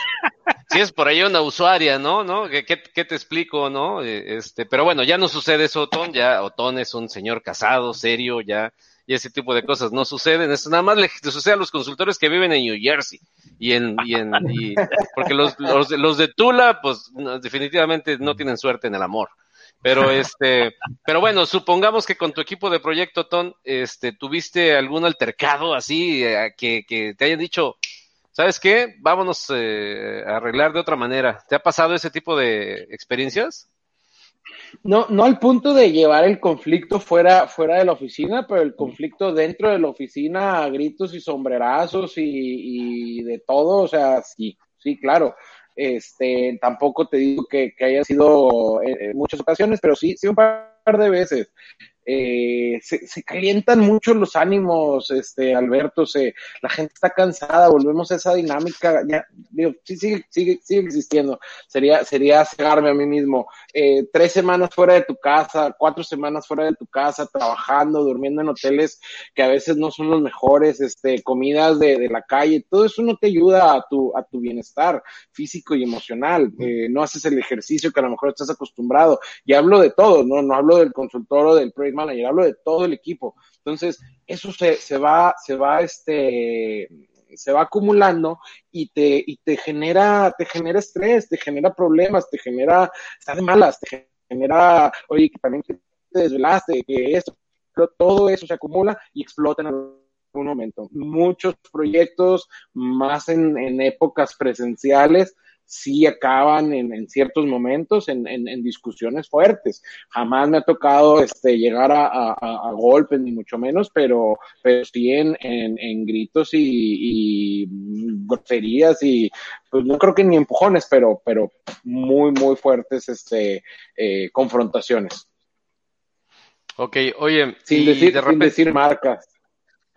si es por ahí una usuaria, ¿no? ¿No? ¿Qué, qué, te explico, no? Eh, este, pero bueno, ya no sucede eso, Otón, ya Otón es un señor casado, serio, ya y ese tipo de cosas no suceden. Eso nada más le, sucede a los consultores que viven en New Jersey y en, y en y, [laughs] porque los, los, los de Tula, pues definitivamente no tienen suerte en el amor. Pero este, pero bueno, supongamos que con tu equipo de proyecto, Ton, este, tuviste algún altercado así eh, que, que te hayan dicho, ¿sabes qué? Vámonos eh, a arreglar de otra manera. ¿Te ha pasado ese tipo de experiencias? No, no al punto de llevar el conflicto fuera, fuera de la oficina, pero el conflicto dentro de la oficina a gritos y sombrerazos y, de todo, o sea, sí, sí, claro. Este, tampoco te digo que, que haya sido en muchas ocasiones, pero sí, sí un par de veces eh, se, se, calientan mucho los ánimos, este, Alberto, se, la gente está cansada, volvemos a esa dinámica, ya, digo, sí, sigue, sigue, sigue existiendo, sería, sería cegarme a mí mismo, eh, tres semanas fuera de tu casa, cuatro semanas fuera de tu casa, trabajando, durmiendo en hoteles que a veces no son los mejores, este, comidas de, de la calle, todo eso no te ayuda a tu, a tu bienestar físico y emocional, eh, no haces el ejercicio que a lo mejor estás acostumbrado, y hablo de todo, no, no hablo del consultor o del proyecto manager, hablo de todo el equipo. Entonces, eso se, se va, se va, este, se va acumulando y te, y te genera, te genera estrés, te genera problemas, te genera, estás de malas, te genera, oye, que también te desvelaste, que esto, todo eso se acumula y explota en algún momento. Muchos proyectos, más en épocas presenciales, sí acaban en, ciertos momentos en, discusiones fuertes. Jamás me ha tocado este, llegar a, golpes, ni mucho menos, pero, pero sí en, gritos y, y, groserías y pues no creo que ni empujones, pero, pero muy, muy fuertes este, eh, confrontaciones. Ok, oye, sin, decir, sin decir marcas.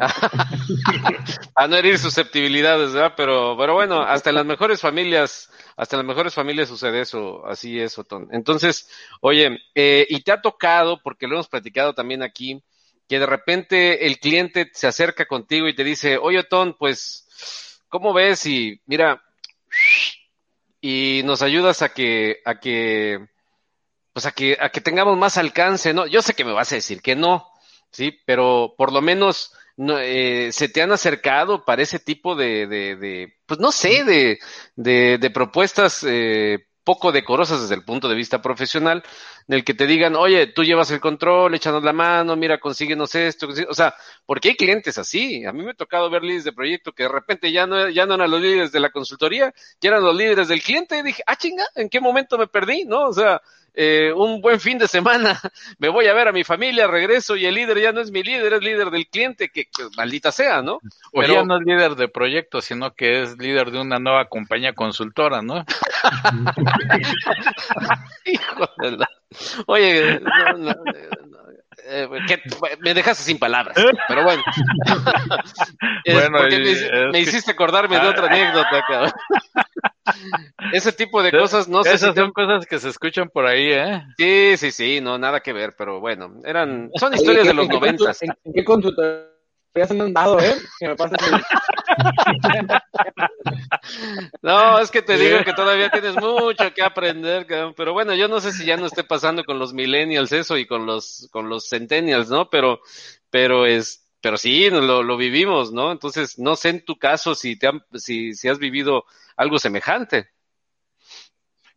[laughs] a no herir susceptibilidades, ¿verdad? Pero, pero bueno, hasta en las mejores familias, hasta en las mejores familias sucede eso, así es, Otón. Entonces, oye, eh, y te ha tocado, porque lo hemos platicado también aquí, que de repente el cliente se acerca contigo y te dice, oye, Otón, pues, ¿cómo ves? Y mira, y nos ayudas a que, a que, pues a que, a que tengamos más alcance, ¿no? Yo sé que me vas a decir que no, sí, pero por lo menos no, eh, se te han acercado para ese tipo de, de, de pues no sé, de, de, propuestas eh, poco decorosas desde el punto de vista profesional, en el que te digan, oye, tú llevas el control, échanos la mano, mira, consíguenos esto, o sea, porque hay clientes así. A mí me ha tocado ver líderes de proyecto que de repente ya no, ya no eran los líderes de la consultoría, ya eran los líderes del cliente, y dije, ah, chinga, ¿en qué momento me perdí? ¿No? O sea, eh, un buen fin de semana, [laughs] me voy a ver a mi familia, regreso y el líder ya no es mi líder, es líder del cliente, que, maldita sea, ¿no? O ya no es líder de proyecto, sino que es líder de una nueva compañía consultora, ¿no? [laughs] [laughs] Hijo de la... Oye, eh, me dejaste sin palabras, pero bueno. bueno me, hiciste acordarme de otra anécdota, cabrón. Ese tipo de [laughs] cosas no sé Esas son cosas que se escuchan por ahí, ¿eh? Sí, sí, sí, no, nada que ver, pero bueno, eran, son historias de los noventas. ¿En qué consultoría han andado, eh? Que me [laughs] no, es que te digo que todavía tienes mucho que aprender, pero bueno, yo no sé si ya no esté pasando con los millennials eso y con los, con los centennials, ¿no? Pero, pero es, pero sí, lo, lo vivimos, ¿no? Entonces, no sé en tu caso si te han, si, si has vivido algo semejante.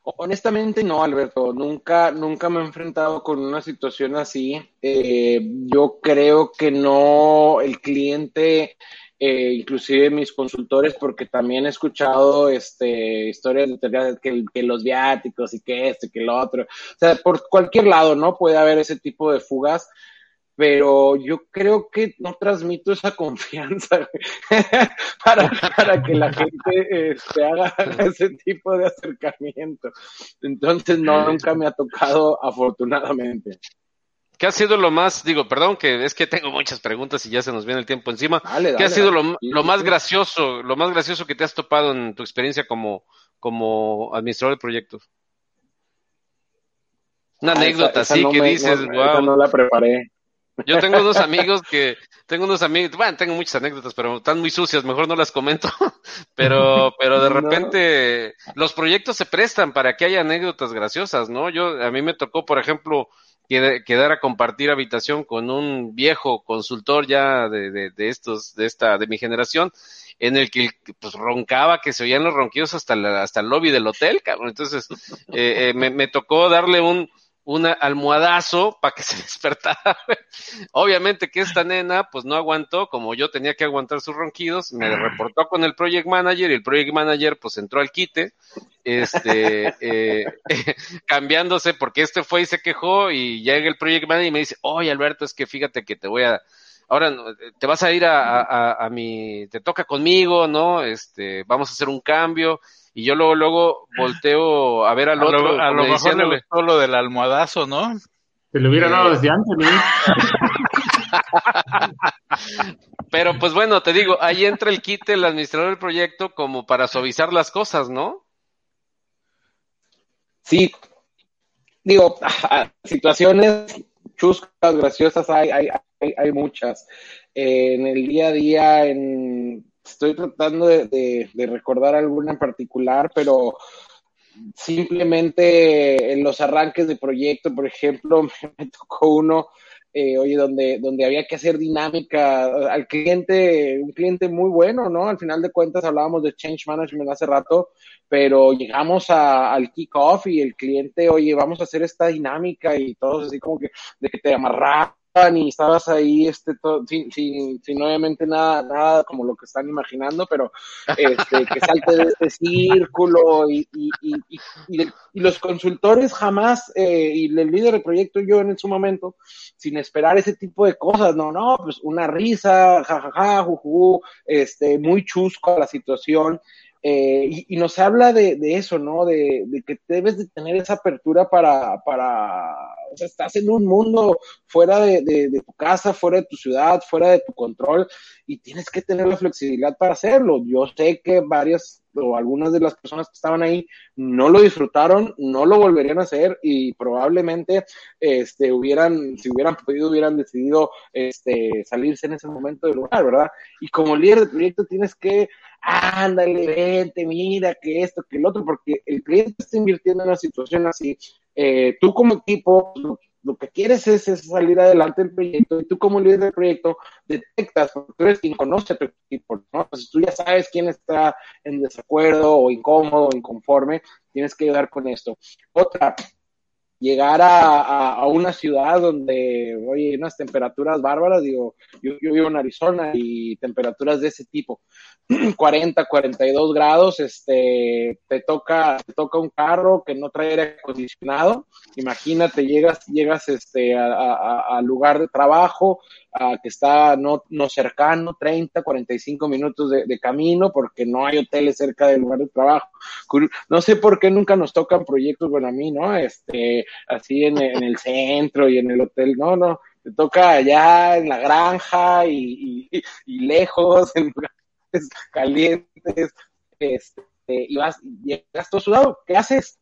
Honestamente no, Alberto, nunca, nunca me he enfrentado con una situación así. Eh, yo creo que no, el cliente, eh, inclusive mis consultores, porque también he escuchado este, historias de que, que los viáticos y que esto que lo otro. O sea, por cualquier lado, ¿no? Puede haber ese tipo de fugas pero yo creo que no transmito esa confianza [laughs] para, para que la gente este, haga [laughs] ese tipo de acercamiento. Entonces, no, nunca me ha tocado, afortunadamente. ¿Qué ha sido lo más, digo, perdón, que es que tengo muchas preguntas y ya se nos viene el tiempo encima. ¿Qué ha sido lo, lo, más gracioso, lo más gracioso que te has topado en tu experiencia como, como administrador de proyectos? Una ah, anécdota así que dices, wow. no la preparé. Yo tengo unos amigos que, tengo unos amigos, bueno, tengo muchas anécdotas, pero están muy sucias, mejor no las comento. [laughs] Pero, pero de repente los proyectos se prestan para que haya anécdotas graciosas, ¿no? Yo, a mí me tocó, por ejemplo, quedar a compartir habitación con un viejo consultor ya de, de, de estos, de esta, de mi generación, en el que pues roncaba, que se oían los ronquidos hasta el, hasta el lobby del hotel, cabrón. Entonces, eh, eh, me, me tocó darle un, un almohadazo para que se [laughs] despertara. Obviamente que esta nena pues no aguantó, como yo tenía que aguantar sus ronquidos, me reportó con el project manager y el project manager pues entró al quite, este, [laughs] eh, [laughs] cambiándose porque este fue y se quejó y llega el project manager y me dice, oye Alberto, es que fíjate que te voy a, ahora te vas a ir a, a, a mi, te toca conmigo, ¿no? Este, vamos a hacer un cambio y yo luego, luego volteo a ver al otro. a lo mejor le gustó lo del almohadazo, ¿no? Se lo hubiera dado desde antes, ¿no? [laughs] Pero pues bueno, te digo, ahí entra el kit el administrador del proyecto como para suavizar las cosas, ¿no? Sí. Digo, situaciones chuscas, graciosas, hay, hay, hay, hay muchas. Eh, en el día a día, en estoy tratando de, recordar alguna en particular, pero simplemente en los arranques de proyecto, por ejemplo, [laughs] me tocó uno, eh, oye, donde, donde había que hacer dinámica al cliente, un cliente muy bueno, ¿no? Al final de cuentas hablábamos de change management hace rato, pero llegamos al kickoff y el cliente, oye, vamos a hacer esta dinámica y todos así como que de que te amarras y estabas ahí este todo, sin, sin, sin, obviamente nada, nada como lo que están imaginando, pero este, que salte de este círculo y, y, y, y, los consultores jamás, eh, y el líder del proyecto yo en su momento, sin esperar ese tipo de cosas, no, no, pues una risa, jajaja, juju, este, muy chusco a la situación, eh, y, y, nos habla de, de eso, ¿no? De, de, que debes de tener esa apertura para, para O sea, estás en un mundo fuera de, tu casa, fuera de tu ciudad, fuera de tu control y tienes que tener la flexibilidad para hacerlo. Yo sé que varias o algunas de las personas que estaban ahí no lo disfrutaron, no lo volverían a hacer y probablemente este hubieran, si hubieran podido, hubieran decidido este salirse en ese momento del lugar, ¿verdad? Y como líder de proyecto tienes que ándale, vente, mira, que esto, que el otro, porque el cliente está invirtiendo en una situación así. Eh, tú como equipo, lo, que quieres es, salir adelante del proyecto y tú como líder del proyecto detectas, porque tú eres quien conoce a tu equipo, ¿no? Pues tú ya sabes quién está en desacuerdo o incómodo o inconforme, tienes que ayudar con esto. Otra, llegar a, a, una ciudad donde, oye, unas temperaturas bárbaras, digo, yo, yo, vivo en Arizona y temperaturas de ese tipo, [clears throat] 40, 42 grados, este, te toca, te toca un carro que no trae aire acondicionado, imagínate, llegas, llegas, este, al lugar de trabajo, que está no, no cercano, 30, 45 minutos de, de, camino, porque no hay hoteles cerca del lugar de trabajo. No sé por qué nunca nos tocan proyectos, bueno, a mí, ¿no? Este, así en, en el centro y en el hotel, no, no, te toca allá en la granja y, y, y lejos, en lugares calientes, este, y vas, llegas todo sudado, ¿qué haces?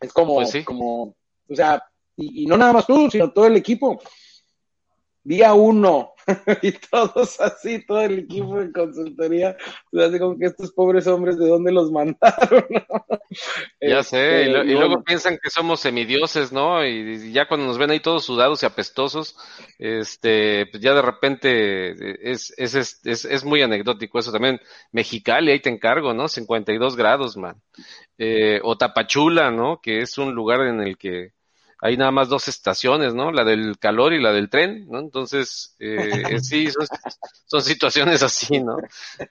Es como, pues como, o sea, y, y no nada más tú, sino todo el equipo día uno, [laughs] y todos así, todo el equipo de consultoría, pues así como que estos pobres hombres, ¿de dónde los mandaron? [laughs] ya sé, y, este, luego piensan que somos semidioses, ¿no? Y, ya cuando nos ven ahí todos sudados y apestosos, este, pues ya de repente es, es, es, es, muy anecdótico eso también. Mexicali, ahí te encargo, ¿no? 52 grados, man. Eh, o Tapachula, ¿no? Que es un lugar en el que hay nada más dos estaciones, ¿no? La del calor y la del tren, ¿no? Entonces, eh, [laughs] sí, son, situaciones así, ¿no?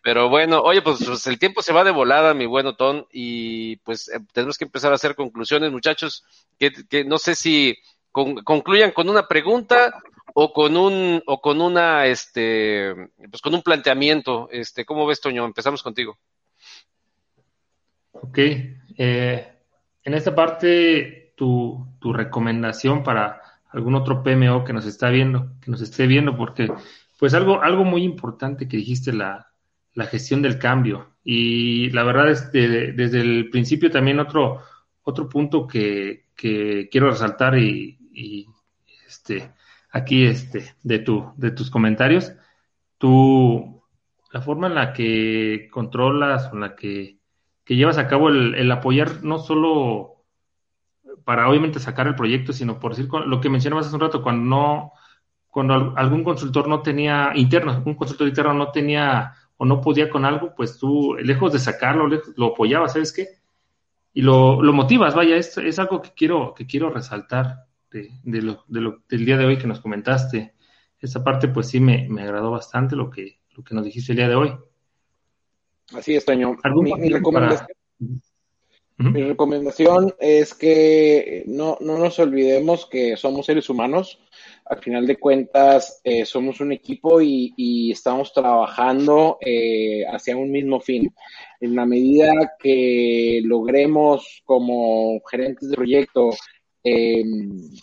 Pero bueno, oye, pues, pues, el tiempo se va de volada, mi buen Otón, y pues eh, tenemos que empezar a hacer conclusiones, muchachos, que, que no sé si concluyan con una pregunta o con un, o con una, este, pues con un planteamiento, este, ¿cómo ves, Toño? Empezamos contigo. Ok, eh, en esta parte tu, tu recomendación para algún otro PMO que nos está viendo, que nos esté viendo, porque pues algo, algo muy importante que dijiste, la, la gestión del cambio. Y la verdad es que desde el principio también otro, otro punto que, que quiero resaltar y, y, este, aquí este, de, tu, de tus comentarios, tú, la forma en la que controlas, en la que, que llevas a cabo el, el apoyar no solo para obviamente sacar el proyecto, sino por decir lo que mencionabas hace un rato, cuando no, cuando algún consultor no tenía interno, un consultor interno no tenía o no podía con algo, pues tú, lejos de sacarlo, lo apoyabas, ¿sabes qué? Y lo, lo motivas, vaya, es, es algo que quiero, que quiero resaltar de, de, lo, de lo, del día de hoy que nos comentaste. Esa parte, pues sí, me, me agradó bastante lo que, lo que nos dijiste el día de hoy. Así es, Toño. Mi, mi recomendación, mi recomendación es que no, no nos olvidemos que somos seres humanos. Al final de cuentas, eh, somos un equipo y, y estamos trabajando eh, hacia un mismo fin. En la medida que logremos como gerentes de proyecto eh,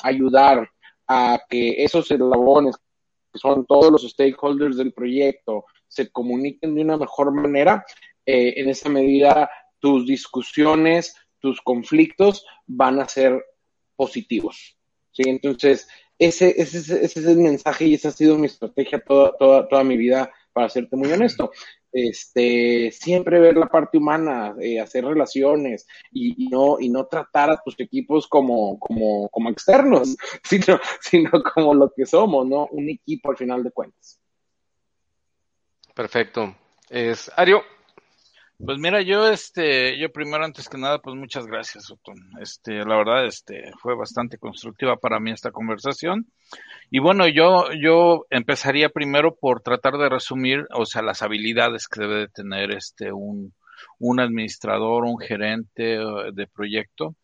ayudar a que esos eslabones, que son todos los stakeholders del proyecto, se comuniquen de una mejor manera, eh, en esa medida tus discusiones, tus conflictos van a ser positivos. ¿sí? Entonces, ese, es el mensaje y esa ha sido mi estrategia toda, toda, toda mi vida, para serte muy honesto. Este, siempre ver la parte humana, eh, hacer relaciones y, y, no, y no tratar a tus equipos como, como, como externos, [laughs] sino, sino como lo que somos, ¿no? Un equipo al final de cuentas. Perfecto. Es, Ario, pues mira, yo este, yo primero antes que nada, pues muchas gracias, Otón. Este, la verdad, este, fue bastante constructiva para mí esta conversación. Y bueno, yo, yo empezaría primero por tratar de resumir, o sea, las habilidades que debe de tener este un, un administrador, un gerente eh, de proyecto.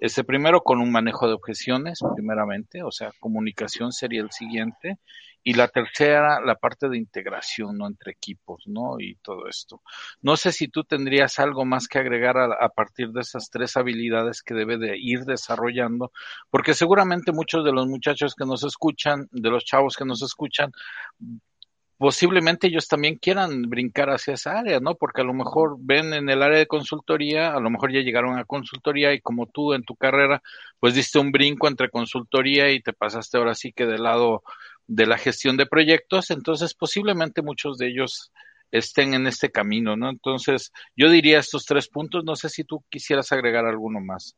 Este primero con un manejo de objeciones, primeramente, o sea, comunicación sería el siguiente. Y la tercera, la parte de integración, ¿no? Entre equipos, ¿no? Y todo esto. No sé si tú tendrías algo más que agregar a, partir de esas tres habilidades que debe de ir desarrollando, porque seguramente muchos de los muchachos que nos escuchan, de los chavos que nos escuchan, posiblemente ellos también quieran brincar hacia esa área, ¿no? Porque a lo mejor ven en el área de consultoría, a lo mejor ya llegaron a consultoría y como tú en tu carrera, pues diste un brinco entre consultoría y te pasaste ahora sí que del lado de la gestión de proyectos, entonces posiblemente muchos de ellos estén en este camino, ¿no? Entonces, yo diría estos tres puntos, no sé si tú quisieras agregar alguno más.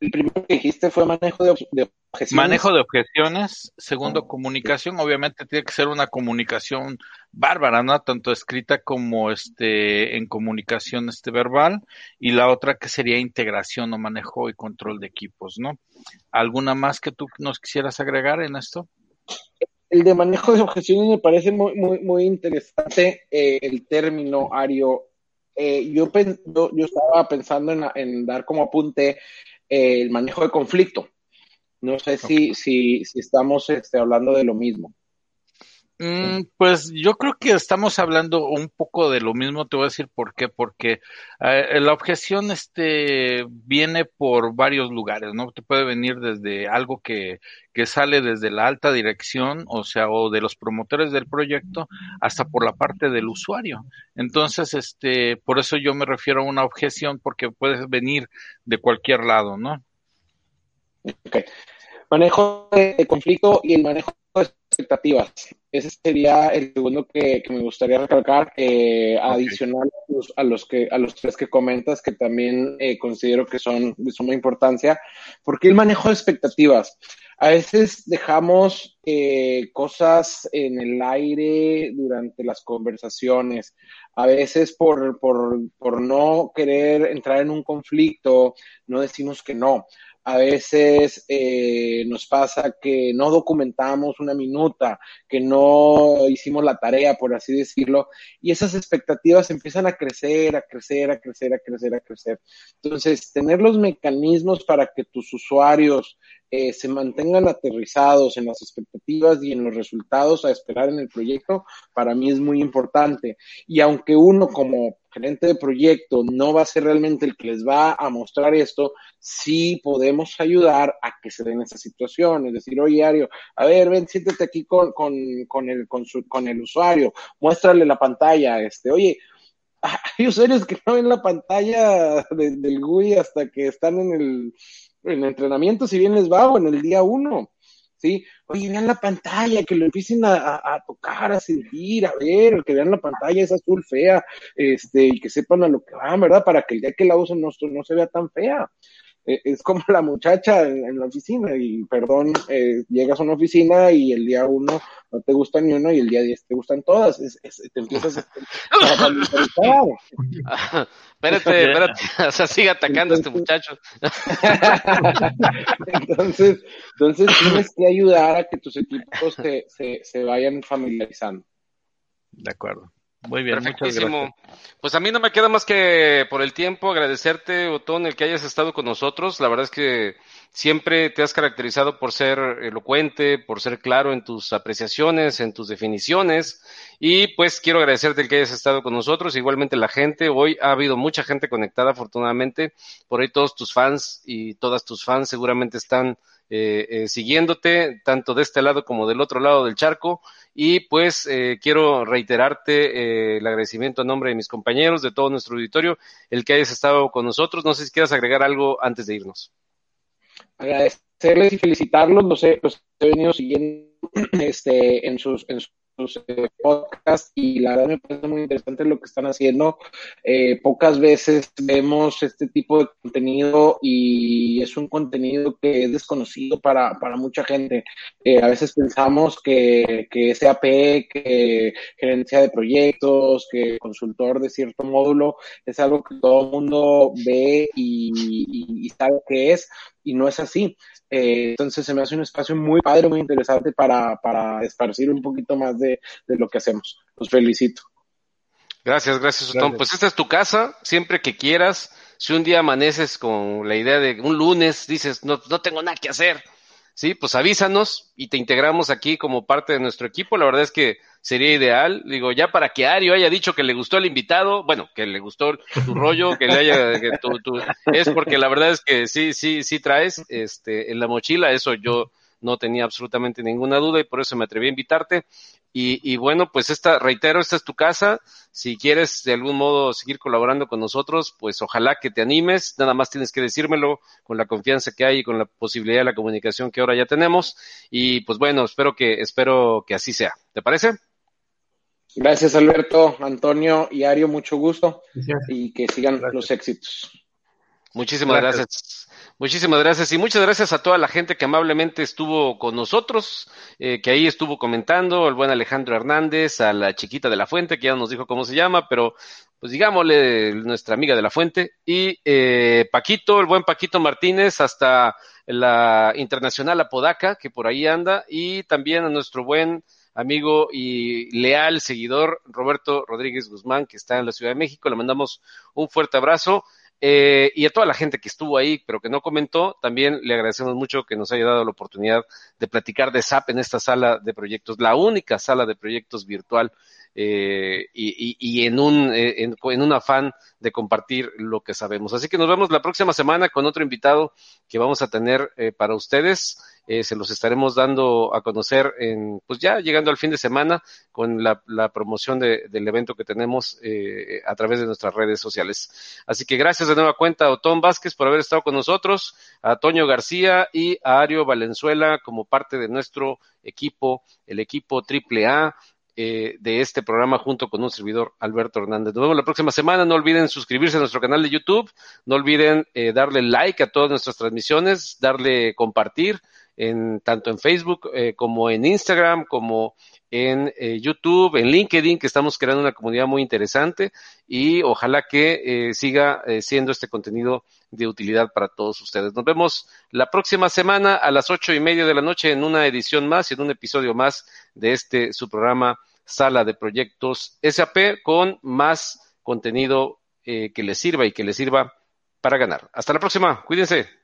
El primero que dijiste fue manejo de, objeciones. Manejo de objeciones. Segundo, comunicación. Obviamente tiene que ser una comunicación bárbara, ¿no? Tanto escrita como este en comunicación este verbal. Y la otra que sería integración o manejo y control de equipos, ¿no? ¿Alguna más que tú nos quisieras agregar en esto? El de manejo de objeciones me parece muy, muy, muy interesante eh, el término, Ario. Eh, yo, yo, estaba pensando en, en dar como apunte el manejo de conflicto. No sé si, si, si estamos este, hablando de lo mismo. Mm, pues yo creo que estamos hablando un poco de lo mismo, te voy a decir por qué, porque eh, la objeción este viene por varios lugares, ¿no? Te puede venir desde algo que, que sale desde la alta dirección, o sea, o de los promotores del proyecto, hasta por la parte del usuario. Entonces, este, por eso yo me refiero a una objeción, porque puede venir de cualquier lado, ¿no? Okay. Manejo de conflicto y el manejo de expectativas. Ese sería el segundo que, me gustaría recalcar, eh, adicional a los, que, a los tres que comentas, que también eh, considero que son de suma importancia. porque el manejo de expectativas? A veces dejamos eh, cosas en el aire durante las conversaciones. A veces por, por, por no querer entrar en un conflicto, no decimos que no a veces eh, nos pasa que no documentamos una minuta, que no hicimos la tarea, por así decirlo, y esas expectativas empiezan a crecer, a crecer, a crecer, a crecer, a crecer. Entonces, tener los mecanismos para que tus usuarios eh, se mantengan aterrizados en las expectativas y en los resultados a esperar en el proyecto, para mí es muy importante. Y aunque uno como gerente de proyecto no va a ser realmente el que les va a mostrar esto, sí podemos ayudar a que se den esas situaciones. Es decir, oye, Ario, a ver, ven, siéntate aquí con, con, con, el, con, con el usuario, muéstrale la pantalla, este, oye, [laughs] hay usuarios que no ven la pantalla del GUI hasta que están en el, en entrenamiento, si bien les va, o en el día uno. ¿sí? Oye, vean la pantalla, que lo empiecen a, tocar, a sentir, a ver, que vean la pantalla es azul fea, este, y que sepan a lo que van, ¿verdad? Para que el día que la usen no, no se vea tan fea. Eh, es como la muchacha en, la oficina y perdón, eh, llegas a una oficina y el día uno no te gusta ni uno y el día diez te gustan todas, te empiezas a, [laughs] espérate, espérate, [laughs] o sea, sigue atacando a este muchacho. [laughs] entonces, entonces tienes que ayudar a que tus equipos se, se, se vayan familiarizando. De acuerdo. Muy bien, Perfectísimo. Pues a mí no me queda más que por el tiempo agradecerte, Otón, el que hayas estado con nosotros. La verdad es que siempre te has caracterizado por ser elocuente, por ser claro en tus apreciaciones, en tus definiciones. Y pues quiero agradecerte el que hayas estado con nosotros. Igualmente la gente, hoy ha habido mucha gente conectada, afortunadamente. Por ahí todos tus fans y todas tus fans seguramente están eh, eh, siguiéndote, tanto de este lado como del otro lado del charco. Y pues eh, quiero reiterarte el agradecimiento a nombre de mis compañeros, de todo nuestro auditorio, el que hayas estado con nosotros. No sé si quieras agregar algo antes de irnos. Agradecerles y felicitarlos, los he, los he venido siguiendo [clears throat] este, en en sus eh, podcast y la verdad me parece muy interesante lo que están haciendo. Eh, pocas veces vemos este tipo de contenido y es un contenido que es desconocido para, para mucha gente. Eh, a veces pensamos que, que SAP, que gerencia de proyectos, que consultor de cierto módulo es algo que todo el mundo ve y, y, y sabe que es y no es así. Eh, entonces se me hace un espacio muy padre, muy interesante para, para esparcir un poquito más de, de lo que hacemos. Los felicito. Gracias, gracias, Otón. Pues esta es tu casa, siempre que quieras. Si un día amaneces con la idea de un lunes, dices, no, no tengo nada que hacer, sí, pues avísanos y te integramos aquí como parte de nuestro equipo. La verdad es que sería ideal. Digo, ya para que Ario haya dicho que le gustó el invitado, bueno, que le gustó tu rollo, que le haya, es porque la verdad es que sí, sí, sí traes, este, en la mochila, eso yo no tenía absolutamente ninguna duda y por eso me atreví a invitarte. Y, y, bueno, pues esta, reitero, esta es tu casa. Si quieres de algún modo seguir colaborando con nosotros, pues ojalá que te animes. Nada más tienes que decírmelo con la confianza que hay y con la posibilidad de la comunicación que ahora ya tenemos. Y pues bueno, espero que, espero que así sea. ¿Te parece? Gracias, Alberto, Antonio y Ario, mucho gusto y que sigan los éxitos. Muchísimas gracias. Muchísimas gracias y muchas gracias a toda la gente que amablemente estuvo con nosotros, eh, que ahí estuvo comentando, el buen Alejandro Hernández, a la chiquita de la fuente, que ya nos dijo cómo se llama, pero pues digámosle nuestra amiga de la fuente, y eh, Paquito, el buen Paquito Martínez, hasta la Internacional Apodaca, que por ahí anda, y también a nuestro buen amigo y leal seguidor Roberto Rodríguez Guzmán, que está en la Ciudad de México. Le mandamos un fuerte abrazo. Eh, y a toda la gente que estuvo ahí, pero que no comentó, también le agradecemos mucho que nos haya dado la oportunidad de platicar de SAP en esta sala de proyectos, la única sala de proyectos virtual eh, y, en, un, eh, en, un afán de compartir lo que sabemos. Así que nos vemos la próxima semana con otro invitado que vamos a tener eh, para ustedes. Eh, se los estaremos dando a conocer en, pues ya llegando al fin de semana con la, promoción de, del evento que tenemos a través de nuestras redes sociales. Así que gracias de nueva cuenta a Otón Vázquez por haber estado con nosotros, a Toño García y a Ario Valenzuela como parte de nuestro equipo, el equipo triple A eh, de este programa junto con un servidor Alberto Hernández. Nos vemos la próxima semana. No olviden suscribirse a nuestro canal de YouTube. No olviden eh, darle like a todas nuestras transmisiones, darle compartir en tanto en Facebook eh, como en Instagram, como en eh, YouTube, en LinkedIn, que estamos creando una comunidad muy interesante y ojalá que eh, siga siendo este contenido de utilidad para todos ustedes. Nos vemos la próxima semana a las ocho y media de la noche en una edición más y en un episodio más de este su programa Sala de Proyectos SAP con más contenido que les sirva y que les sirva para ganar. Hasta la próxima, cuídense.